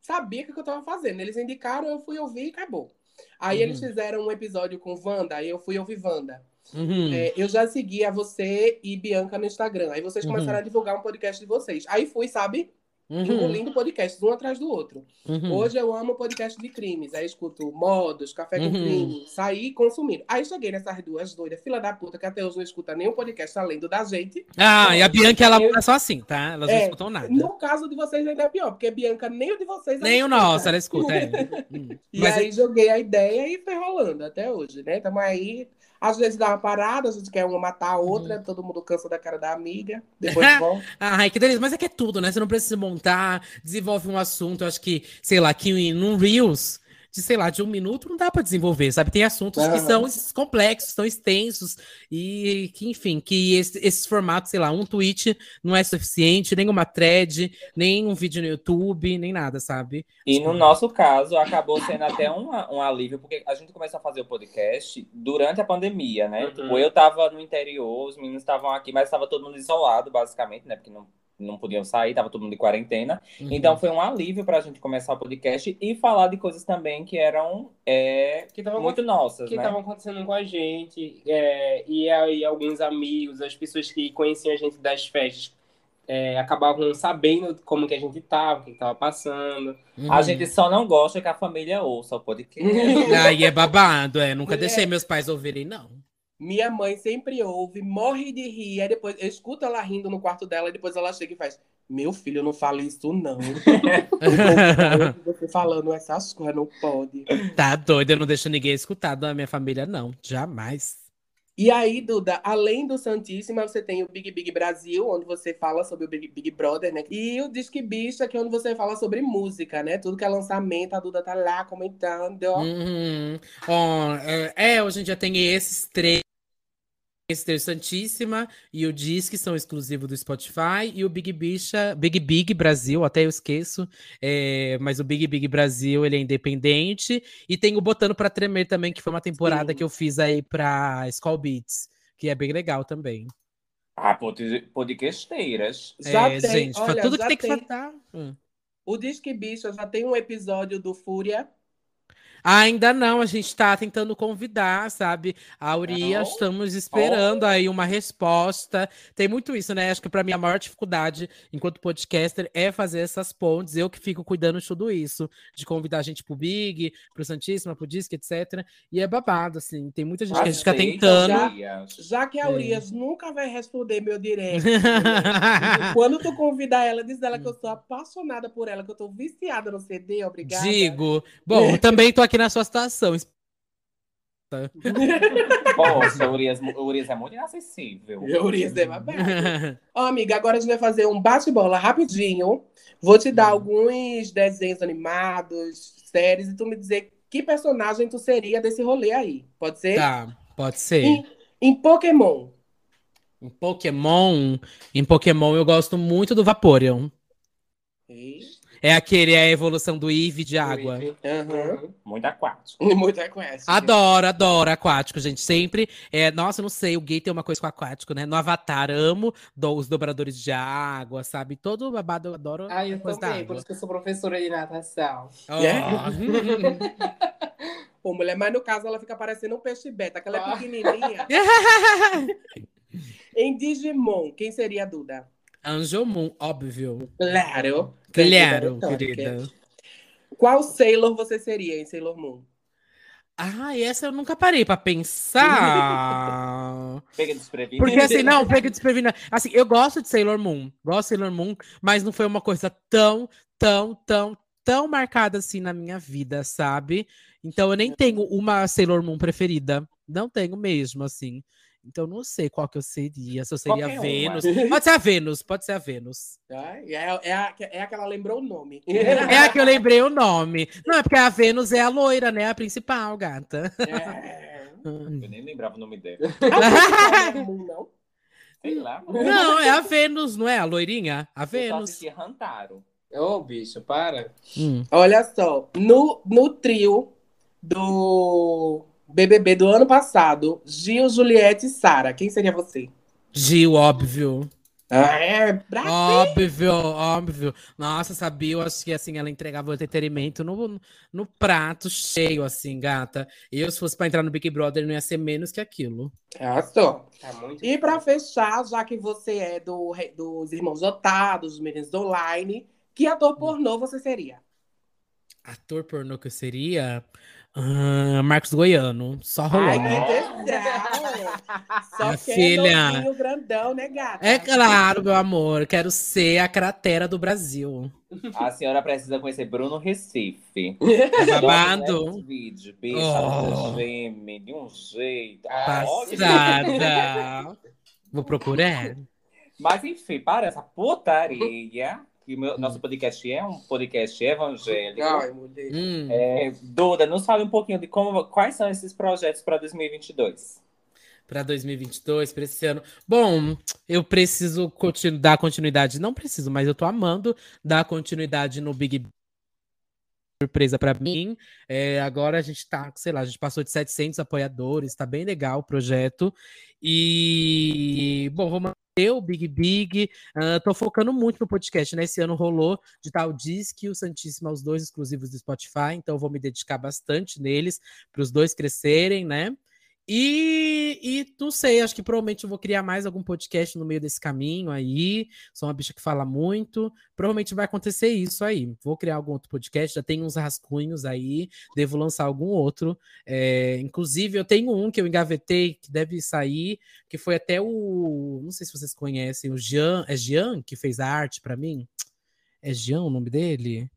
sabia o que eu tava fazendo. Eles indicaram, eu fui ouvir e acabou. Aí Uhum. eles fizeram um episódio com Wanda, aí eu fui ouvir Wanda. uhum. É, eu já seguia você e Bianca no Instagram. Aí vocês Uhum. começaram a divulgar um podcast de vocês. Aí fui, sabe? Uhum, Engolindo podcasts, um atrás do outro. uhum. Hoje eu amo podcast de crimes. Aí escuto modos, café com Uhum. crime, saí consumindo. Aí cheguei nessas duas doidas, fila da puta, que até hoje não escuta nenhum podcast além do da gente. Ah, e a Bianca, ela Eu- é só assim, tá? Elas não É, escutam nada. No caso de vocês ainda é pior, porque Bianca nem o de vocês Nem o nosso, ela escuta. É. Hum. E Mas aí joguei a ideia e foi rolando até hoje, né? Tamo aí. Às vezes dá uma parada, a gente quer uma matar a Uhum. outra, todo mundo cansa da cara da amiga, depois volta. Ai, que delícia. Mas é que é tudo, né? Você não precisa montar, desenvolve um assunto. Acho que, sei lá, que num Reels, de, sei lá, de um minuto, não dá pra desenvolver, sabe? Tem assuntos que Aham. são complexos, são extensos, e que, enfim, que esse- esses formatos, sei lá, um tweet não é suficiente, nem uma thread, nem um vídeo no YouTube, nem nada, sabe? E no nosso caso, acabou sendo até um, um alívio, porque a gente começou a fazer o podcast durante a pandemia, né? Uhum. Tipo, eu tava no interior, os meninos estavam aqui, mas estava todo mundo isolado, basicamente, né? Porque não, não podiam sair, tava todo mundo de quarentena. Uhum. Então foi um alívio pra gente começar o podcast e falar de coisas também que eram é, Que tava muito nossas, que né? estavam acontecendo com a gente. é, e aí alguns amigos, as pessoas que conheciam a gente das festas, é, acabavam sabendo como que a gente tava, o que tava passando. Uhum. A gente só não gosta que a família ouça o podcast. Aí é babado, é. Nunca Mulher. deixei meus pais ouvirem, não. Minha mãe sempre ouve, morre de rir, aí depois eu escuto ela rindo no quarto dela, e depois ela chega e faz: Meu filho, não fale isso, não. Você falando essas coisas, não pode. Tá doido, eu não deixo ninguém escutar da minha família, não. Jamais. E aí, Duda, além do Santíssima, você tem o Big Big Brasil, onde você fala sobre o Big, Big Brother, né? E o Disque Bicha, que é onde você fala sobre música, né? Tudo que é lançamento, a Duda tá lá comentando. ó. Uhum. É, é, hoje em dia tem esses três. Esse ter Santíssima e o Disque são exclusivos do Spotify e o Big Bicha, Big Big Brasil, até eu esqueço, é, mas o Big Big Brasil ele é independente e tem o Botando pra Tremer também, que foi uma temporada Sim. que eu fiz aí pra Skull Beats, que é bem legal também. Ah, pod- podcasteiras. Já é, tem, gente, olha, tudo que já tem que tem. falar. Hum. O Disque Bicha já tem um episódio do Fúria. Ainda não, a gente tá tentando convidar, sabe? A Urias, Não? estamos esperando aí uma resposta. Tem muito isso, né? Acho que para mim a maior dificuldade enquanto podcaster é fazer essas pontes. Eu que fico cuidando de tudo isso, de convidar a gente pro Big, pro Santíssima, pro Disque, etc. E é babado, assim. Tem muita gente que a gente fica Aceita, tentando. Urias. Já que a É. Urias nunca vai responder meu direct. Quando tu convidar ela, diz ela que eu sou apaixonada por ela, que eu tô viciada no CD, obrigada. Digo. Bom, também tô aqui na sua situação. Poxa, o Urias, o Urias é muito inacessível. Urias é babado. Ó, amiga, agora a gente vai fazer um bate-bola rapidinho. Vou te dar alguns desenhos animados, séries, e tu me dizer que personagem tu seria desse rolê aí. Pode ser? Tá, pode ser. Em, em Pokémon. Em Pokémon, em Pokémon eu gosto muito do Vaporeon. É aquele, é a evolução do Eevee de água. Aham. Muito aquático. Muito reconhece. Adoro, adoro aquático, gente. Sempre. É, nossa, não sei, o gay tem uma coisa com aquático, né? No Avatar, amo do- os dobradores de água, sabe? Todo babado eu adoro. Ai, eu também, por isso que eu sou professora de natação. Ó. É? pô, mulher, mas no caso ela fica parecendo um peixe beta, que ela é Ah. pequenininha. em Digimon, quem seria a Duda? Anjomon, óbvio. Claro. Claro, querida. Qual Sailor você seria em Sailor Moon? Ah, essa eu nunca parei pra pensar. Pega desprevenido. Porque assim, não, pega desprevenido. Assim, eu gosto de Sailor Moon, gosto de Sailor Moon, mas não foi uma coisa tão, tão, tão, tão marcada assim na minha vida, sabe? Então eu nem tenho uma Sailor Moon preferida. Não tenho mesmo, assim. Então eu não sei qual que eu seria. Se eu seria Qualquer uma. Vênus. Pode ser a Vênus, pode ser a Vênus. Ai, É, é, a, é a que ela lembrou o nome. É a que eu lembrei o nome. Não, é porque a Vênus é a loira, né? A principal, gata. É. Eu nem lembrava o nome dela. Não? Sei lá. Não, é a Vênus, não é? A loirinha? A Eu Vênus. assisti Hantaro. Ô, bicho, para. Hum. Olha só, no, no trio do BBB do ano passado, Gil, Juliette e Sara, quem seria você? Gil, óbvio. Ah, é, Brasil. Óbvio, óbvio. Nossa, sabia? Eu acho que assim, ela entregava o entretenimento no, no prato cheio, assim, gata. Eu, se fosse pra entrar no Big Brother, não ia ser menos que aquilo. Ah, só. Tá muito. E pra fechar, já que você é do, dos Irmãos Otados, dos Meninos do Online, que ator pornô você seria? Ator pornô que eu seria? Ah, Marcos Goiano. Só Ai, rolando. que! Só Minha filha. é novinho, grandão, né, gata? É claro, meu amor. Quero ser a cratera do Brasil. A senhora precisa conhecer Bruno Recife. É babado. Vídeo, bicho, Oh. geme de um jeito. Ah. Passada. Vou procurar. Mas enfim, para essa putaria, que meu- nosso podcast é um podcast evangélico. Ai, mulher. Hum. É, Duda, nos fale um pouquinho de como, quais são esses projetos para 2022. para 2022, para esse ano. Bom, eu preciso continu dar continuidade, não preciso, mas eu tô amando dar continuidade no Big Brother. Surpresa para mim. É, agora a gente tá, sei lá, a gente passou de 700 apoiadores, tá bem legal o projeto. E, bom, vou o Big Big. ah, tô focando muito no podcast, né? Esse ano rolou de tal Disque e o Santíssima, os dois exclusivos do Spotify, então eu vou me dedicar bastante neles, para os dois crescerem, né? E, e não sei, acho que provavelmente eu vou criar mais algum podcast no meio desse caminho aí. Sou uma bicha que fala muito. Provavelmente vai acontecer isso aí. Vou criar algum outro podcast, já tenho uns rascunhos aí, devo lançar algum outro. É, inclusive, eu tenho um que eu engavetei, que deve sair, que foi até o. Não sei se vocês conhecem, o Jean. É Jean que fez a arte para mim? É Jean o nome dele?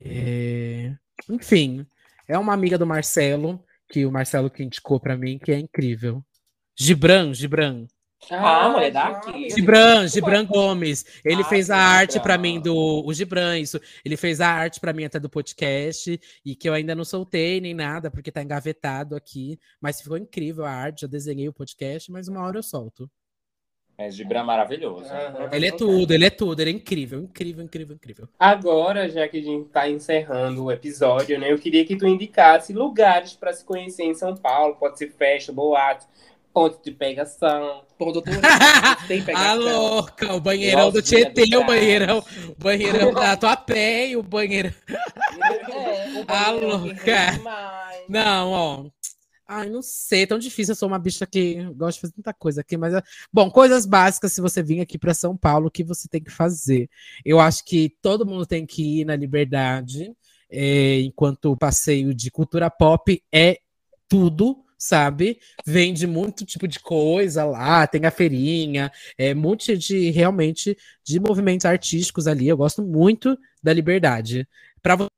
É, Enfim, é uma amiga do Marcelo que o Marcelo que indicou pra mim, que é incrível. Gibran, Gibran. Ah, mulher daqui. Gibran, Gibran Gomes. Ele Ah, fez a arte pra mim do o Gibran, isso. Ele fez a arte pra mim até do podcast e que eu ainda não soltei nem nada porque tá engavetado aqui, mas ficou incrível a arte, já desenhei o podcast, mas uma hora eu solto. É Gibran maravilhoso. Aham. Ele é tudo, ele é tudo, ele é incrível, incrível, incrível, incrível. Agora, já que a gente tá encerrando o episódio, né? Eu queria que tu indicasse lugares para se conhecer em São Paulo. Pode ser festa, boate, ponto de pegação. Ponto tudo. Tem A pegação. louca, o banheirão do Rosinha Tietê, do o banheirão, o banheirão da Tatuapé e o banheirão É, o Ah, banheiro que louca. Não, ó. Ai, não sei, é tão difícil. Eu sou uma bicha que gosta de fazer muita coisa aqui, mas. Bom, coisas básicas se você vir aqui para São Paulo, o que você tem que fazer? Eu acho que todo mundo tem que ir na Liberdade, é, enquanto o passeio de cultura pop é tudo. Sabe? Vende muito tipo de coisa lá, tem a feirinha, é monte de realmente de movimentos artísticos ali. Eu gosto muito da liberdade. Para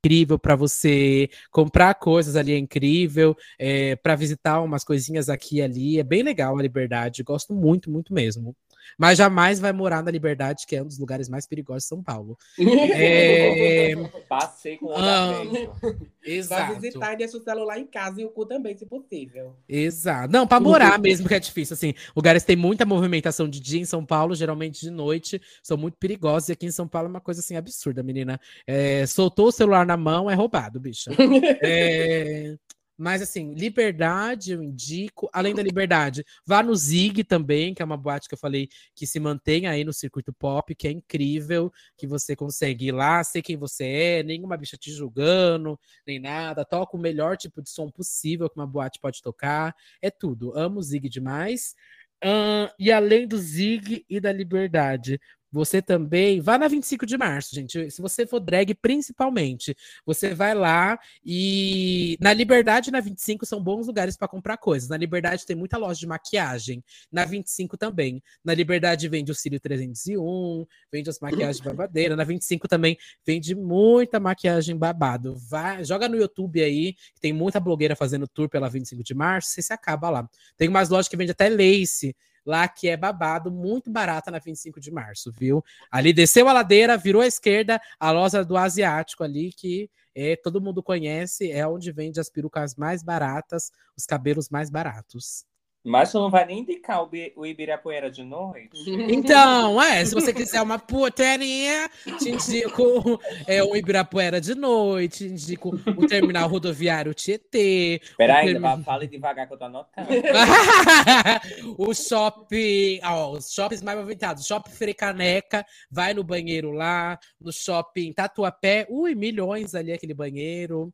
incrível para você comprar coisas ali é incrível, é, para visitar umas coisinhas aqui e ali é bem legal a Liberdade, gosto muito, muito mesmo. Mas jamais vai morar na Liberdade, que é um dos lugares mais perigosos de São Paulo. É, Passei com o olho Ah. aberto. Vai exato, visitar e deixa o celular em casa e o cu também, se possível. exato. Não, para morar mesmo que é difícil. Assim, lugares que tem muita movimentação de dia em São Paulo, geralmente de noite, são muito perigosos. E aqui em São Paulo é uma coisa assim absurda, menina. É, soltou o celular na mão, é roubado, bicha. É, Mas assim, Liberdade eu indico. Além da Liberdade, vá no Zig também, que é uma boate que eu falei que se mantém aí no circuito pop, que é incrível, que você consegue ir lá, ser quem você é, nenhuma bicha te julgando, nem nada. Toca o melhor tipo de som possível que uma boate pode tocar. É tudo. Amo o Zig demais. Ahn, e além do Zig e da Liberdade, você também vá na 25 de março, gente. Se você for drag, principalmente, você vai lá e na Liberdade na 25 são bons lugares para comprar coisas. Na Liberdade tem muita loja de maquiagem, na 25 também. Na Liberdade vende o Cílio 301, vende as maquiagens babadeira. Na 25 também vende muita maquiagem babado. Vai, joga no YouTube aí, tem muita blogueira fazendo tour pela 25 de março, você se acaba lá. Tem umas lojas que vende até lace lá que é babado, muito barata na 25 de março, viu? Ali desceu a ladeira, virou à esquerda, a loja do asiático ali, que é, todo mundo conhece, é onde vende as perucas mais baratas, os cabelos mais baratos. Mas tu não vai nem indicar o, Bi- o Ibirapuera de noite? Então, é, se você quiser uma putaria, te indico é, o Ibirapuera de noite, te indico o terminal rodoviário Tietê, Peraí, ainda va- fale devagar que eu tô anotando. o shopping, ó, os shoppings mais movimentados, shopping Frecaneca, vai no banheiro lá, no shopping Tatuapé, ui, milhões ali aquele banheiro.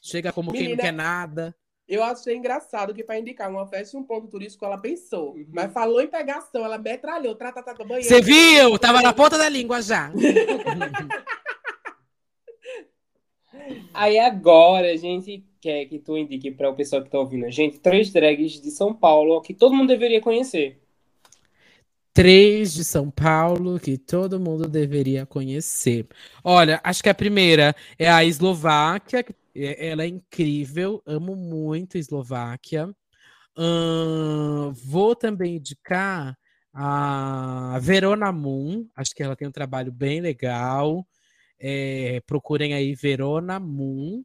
Chega como quem não Menina, quer nada. Eu achei engraçado que para indicar uma festa e um ponto turístico ela pensou. Mas falou em pegação, ela metralhou, trata, trata, banheiro. Você viu? Tava na ponta da língua já. Aí agora a gente quer que tu indique para o pessoal que tá ouvindo a gente três drags de São Paulo que todo mundo deveria conhecer. Três de São Paulo que todo mundo deveria conhecer. Olha, acho que a primeira é a Eslováquia. que Ela é incrível, amo muito a Eslováquia. Ahn, vou também indicar a Verona Moon. Acho que ela tem um trabalho bem legal. É, procurem aí Verona Moon.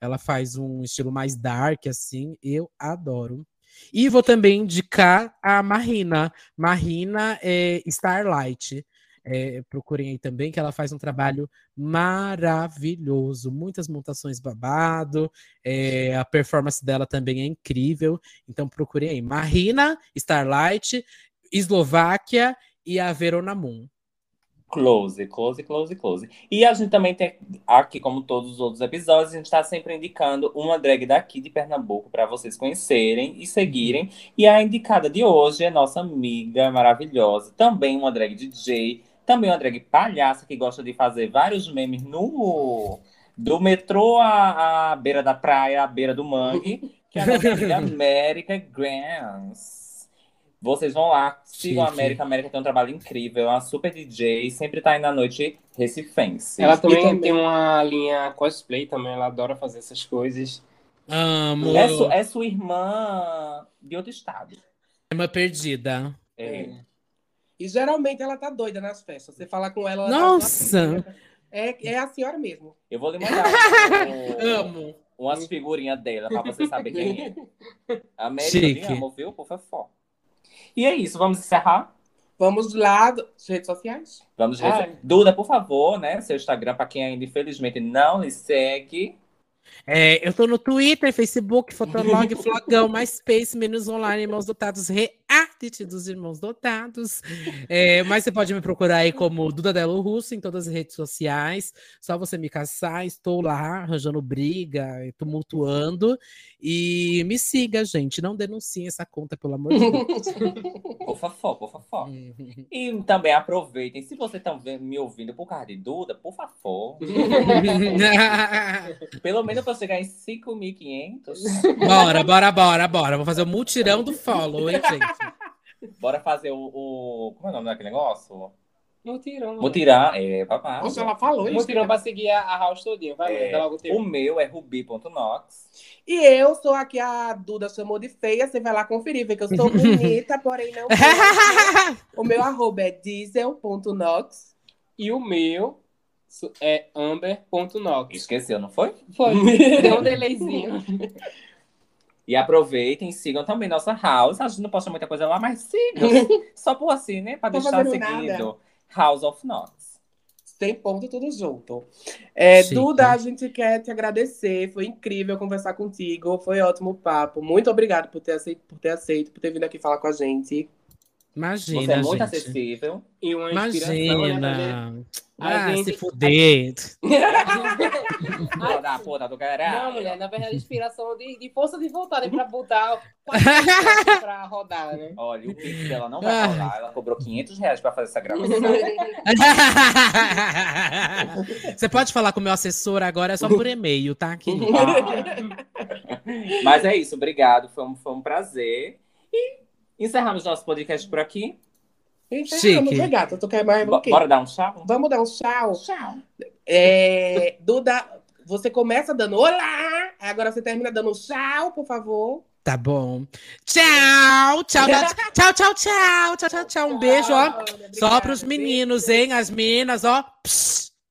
Ela faz um estilo mais dark, assim. Eu adoro. E vou também indicar a Marina. Marina é Starlight. É, procurem aí também, que ela faz um trabalho maravilhoso. Muitas montações babado. é, a performance dela também é incrível. Então procurem aí. Marina, Starlight, Eslováquia e a Verona Moon. Close, close, close, close. E a gente também tem aqui, como todos os outros episódios, a gente está sempre indicando uma drag daqui de Pernambuco para vocês conhecerem e seguirem. E a indicada de hoje é nossa amiga maravilhosa, também uma drag DJ, também uma drag palhaça que gosta de fazer vários memes no do metrô à, à beira da praia, à beira do mangue, que é a nossa amiga América Grants. Vocês vão lá, sigam a. América. A América tem um trabalho incrível, é uma super DJ, sempre tá aí na noite recifense. Ela também, também. tem uma linha cosplay também, ela adora fazer essas coisas. Amo. É, su- é sua irmã de outro estado. Uma perdida. É. E geralmente ela tá doida nas festas. Você fala com ela. ela tá Nossa! É, é a senhora mesmo. Eu vou lhe mandar um- Amo. umas figurinhas dela pra você saber quem é. América, Chique. eu te amo, viu? Por favor. E é isso, vamos encerrar? Vamos lá, redes sociais. Vamos Ah. Duda, por favor, né? Seu Instagram, pra quem ainda infelizmente não lhe segue. É, eu tô no Twitter, Facebook, Fotolog, Flogão, MySpace, Menos Online, Irmãos Dotados, Reality dos Irmãos Dotados. É, mas você pode me procurar aí como Duda Delo Russo em todas as redes sociais. Só você me caçar, estou lá arranjando briga, tumultuando. E me siga, gente. Não denunciem essa conta, pelo amor de Deus. Por favor, por favor. E também aproveitem, se você está me ouvindo por causa de Duda, por favor. Pelo menos para chegar em 5.500. bora, bora, bora, bora. Vou fazer o mutirão do follow, hein, gente? Bora fazer o, o- Como é o nome daquele negócio? Mutirão. Mutirão. É, papai. Nossa, ela falou isso. Mutirão pra seguir a, a house todinha. Vai, É, logo o meu é rubi.nox. E eu sou aqui, a Duda chamou de feia. Você vai lá conferir, vê que eu sou bonita, porém não. O meu arroba é diesel.nox. E o meu é amber.nox. Esqueceu, não foi? Foi. Deu um delayzinho. E aproveitem, sigam também nossa house. A gente não posta muita coisa lá, mas sigam. Só por assim, né? Pra deixar seguido. nada. House of Nox. Sem ponto, tudo junto. É. Duda, a gente quer te agradecer. Foi incrível conversar contigo. Foi ótimo o papo. Muito obrigada por ter aceito, por ter, aceito, por ter vindo aqui falar com a gente. Imagina, Você é muito gente. acessível. E uma inspiração, né, Imagina. A Ah, gente- se fuder. Pô, da puta do caralho. Não, mulher, na verdade, inspiração de, de força de vontade pra botar pra rodar, né? Olha, o Pix dela não vai Ah. rolar. Ela cobrou 500 reais pra fazer essa gravação. Você pode falar com o meu assessor agora, é só por e-mail, tá, querido? Mas é isso, obrigado. Foi um, foi um prazer. E encerramos nosso podcast por aqui. Então, Chique. gata. Tu quer mais Bo- o quê? Bora dar um tchau? Vamos dar um tchau? Tchau. É, Duda, você começa dando olá, agora você termina dando tchau, por favor. Tá bom. Tchau, tchau, tchau, tchau, tchau, tchau, tchau, tchau. Um beijo, ó. Só pros meninos, hein? As meninas, ó.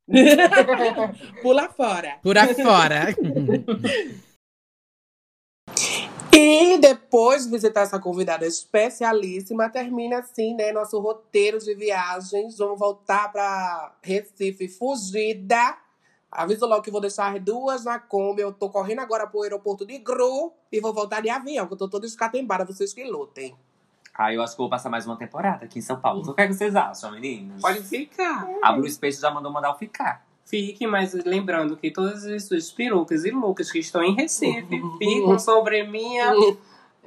Pula fora. Pula fora. E depois de visitar essa convidada especialíssima, termina assim, né, nosso roteiro de viagens. Vamos voltar para Recife fugida Aviso logo que vou deixar as duas na Kombi. Eu tô correndo agora pro aeroporto de Gru e vou voltar de avião, que eu tô toda escatembada, vocês que lutem. Ah, eu acho que vou passar mais uma temporada aqui em São Paulo. O que, é que vocês acham, meninos? Pode ficar. A Blue Space já mandou mandar eu ficar. Fique, mas lembrando que todas as suas perucas e looks que estão em Recife ficam sobre minha.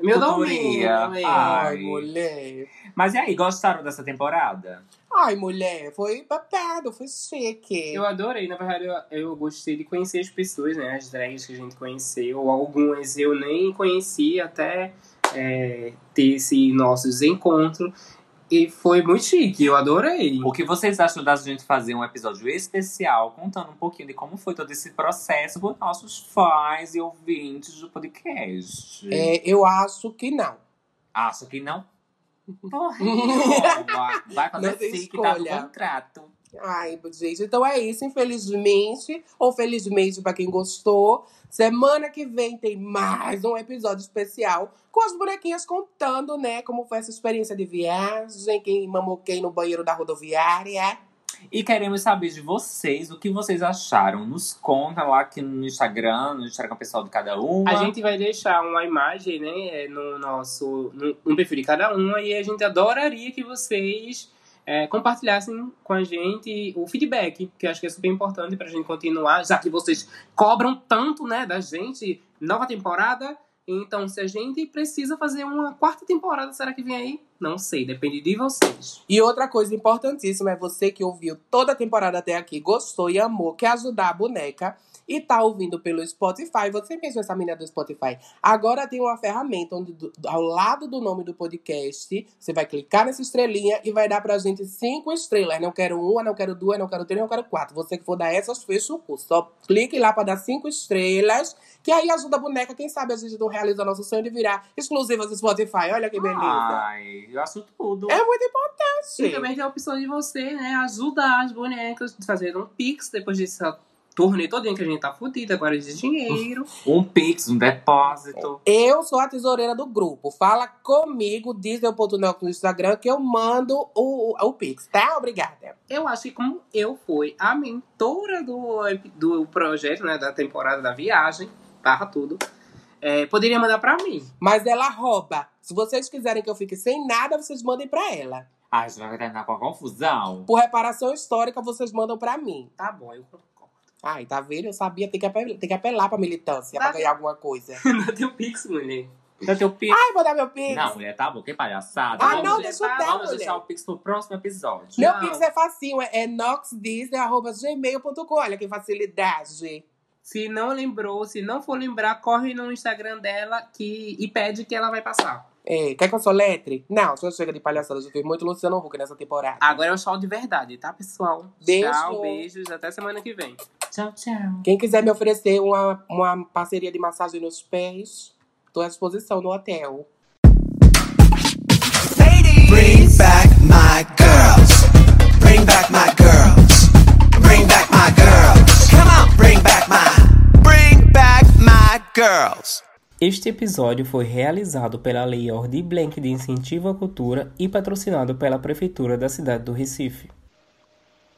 Meu domínio. Ai. mulher. Mas e aí, gostaram dessa temporada? Ai, mulher, foi babado, foi chique. Eu adorei, na verdade, eu, eu gostei de conhecer as pessoas, né? As drags que a gente conheceu. Algumas eu nem conhecia até é, ter esse nossos encontros. E foi muito chique, eu adorei. O que vocês acham da gente fazer um episódio especial contando um pouquinho de como foi todo esse processo com nossos fãs e ouvintes do podcast? É, eu acho que não. Acho que não. Porra, vai fazer Não tem sim que tá no contrato. Ai, gente, então é isso, infelizmente, ou felizmente pra quem gostou. Semana que vem tem mais um episódio especial com as bonequinhas contando, né, como foi essa experiência de viagem, quem mamou quem no banheiro da rodoviária. E queremos saber de vocês o que vocês acharam. Nos conta lá aqui no Instagram, no Instagram pessoal de cada uma. A gente vai deixar uma imagem, né, no nosso no, no perfil de cada uma e a gente adoraria que vocês é, compartilhassem com a gente o feedback, que eu acho que é super importante pra gente continuar, já que vocês cobram tanto, né, da gente, nova temporada. Então, se a gente precisa fazer uma quarta temporada, será que vem aí? Não sei, depende de vocês. E outra coisa importantíssima é você que ouviu toda a temporada até aqui, gostou e amou, quer ajudar a boneca e tá ouvindo pelo Spotify, você mesmo, essa menina do Spotify. Agora tem uma ferramenta onde, do- ao lado do nome do podcast, você vai clicar nessa estrelinha e vai dar pra gente cinco estrelas. Não quero uma, não quero duas, não quero três, não quero quatro. Você que for dar essas, fecha o curso. Só clique lá pra dar cinco estrelas, que aí ajuda a boneca. Quem sabe a gente não realiza nosso sonho de virar exclusiva do Spotify. Olha que beleza. Ai, eu acho tudo. É muito E importante. também tem a opção de você, né, ajudar as bonecas, fazer um pix depois dessa turnê todinha que a gente tá fudida agora de dinheiro. Um pix, um depósito. Eu sou a tesoureira do grupo. Fala comigo, Disney.noc no Instagram, que eu mando o, o, o Pix, tá? Obrigada. Eu acho que como eu fui a mentora do, do projeto, né, da temporada da viagem, barra tudo, é, poderia mandar pra mim. Mas ela rouba. Se vocês quiserem que eu fique sem nada, vocês mandem pra ela. Ai, você vai terminar com a confusão. Por reparação histórica, vocês mandam pra mim. Tá bom, eu Ai, tá vendo? Eu sabia, tem que apelar, tem que apelar pra militância, Tá pra ganhar alguma coisa. Não tem o pix, mulher. Tem o pix. Ai, vou dar meu Pix. Não, mulher, tá bom, que palhaçada. Ah, vamos não, deixa eu dar, Vamos mulher. deixar o pix pro próximo episódio. Meu Não. Pix é facinho, é, é noxdisney.gmail.com. Olha que facilidade. Se não lembrou, se não for lembrar, corre no Instagram dela que, e pede que ela vai passar. É, quer que eu soletre? Não, só chega de palhaçada. Já fiz muito Luciano Huck nessa temporada. Agora é o show de verdade, tá, pessoal? Beijo. Tchau, beijos, até semana que vem. Tchau, tchau. Quem quiser me oferecer uma, uma parceria de massagem nos pés, tô à disposição no hotel. Bring back my girls. Bring back my girls. Bring back my girls. Come on, bring back my. Bring back my girls. Este episódio foi realizado pela Lei Ordi Blank de Incentivo à Cultura e patrocinado pela Prefeitura da cidade do Recife.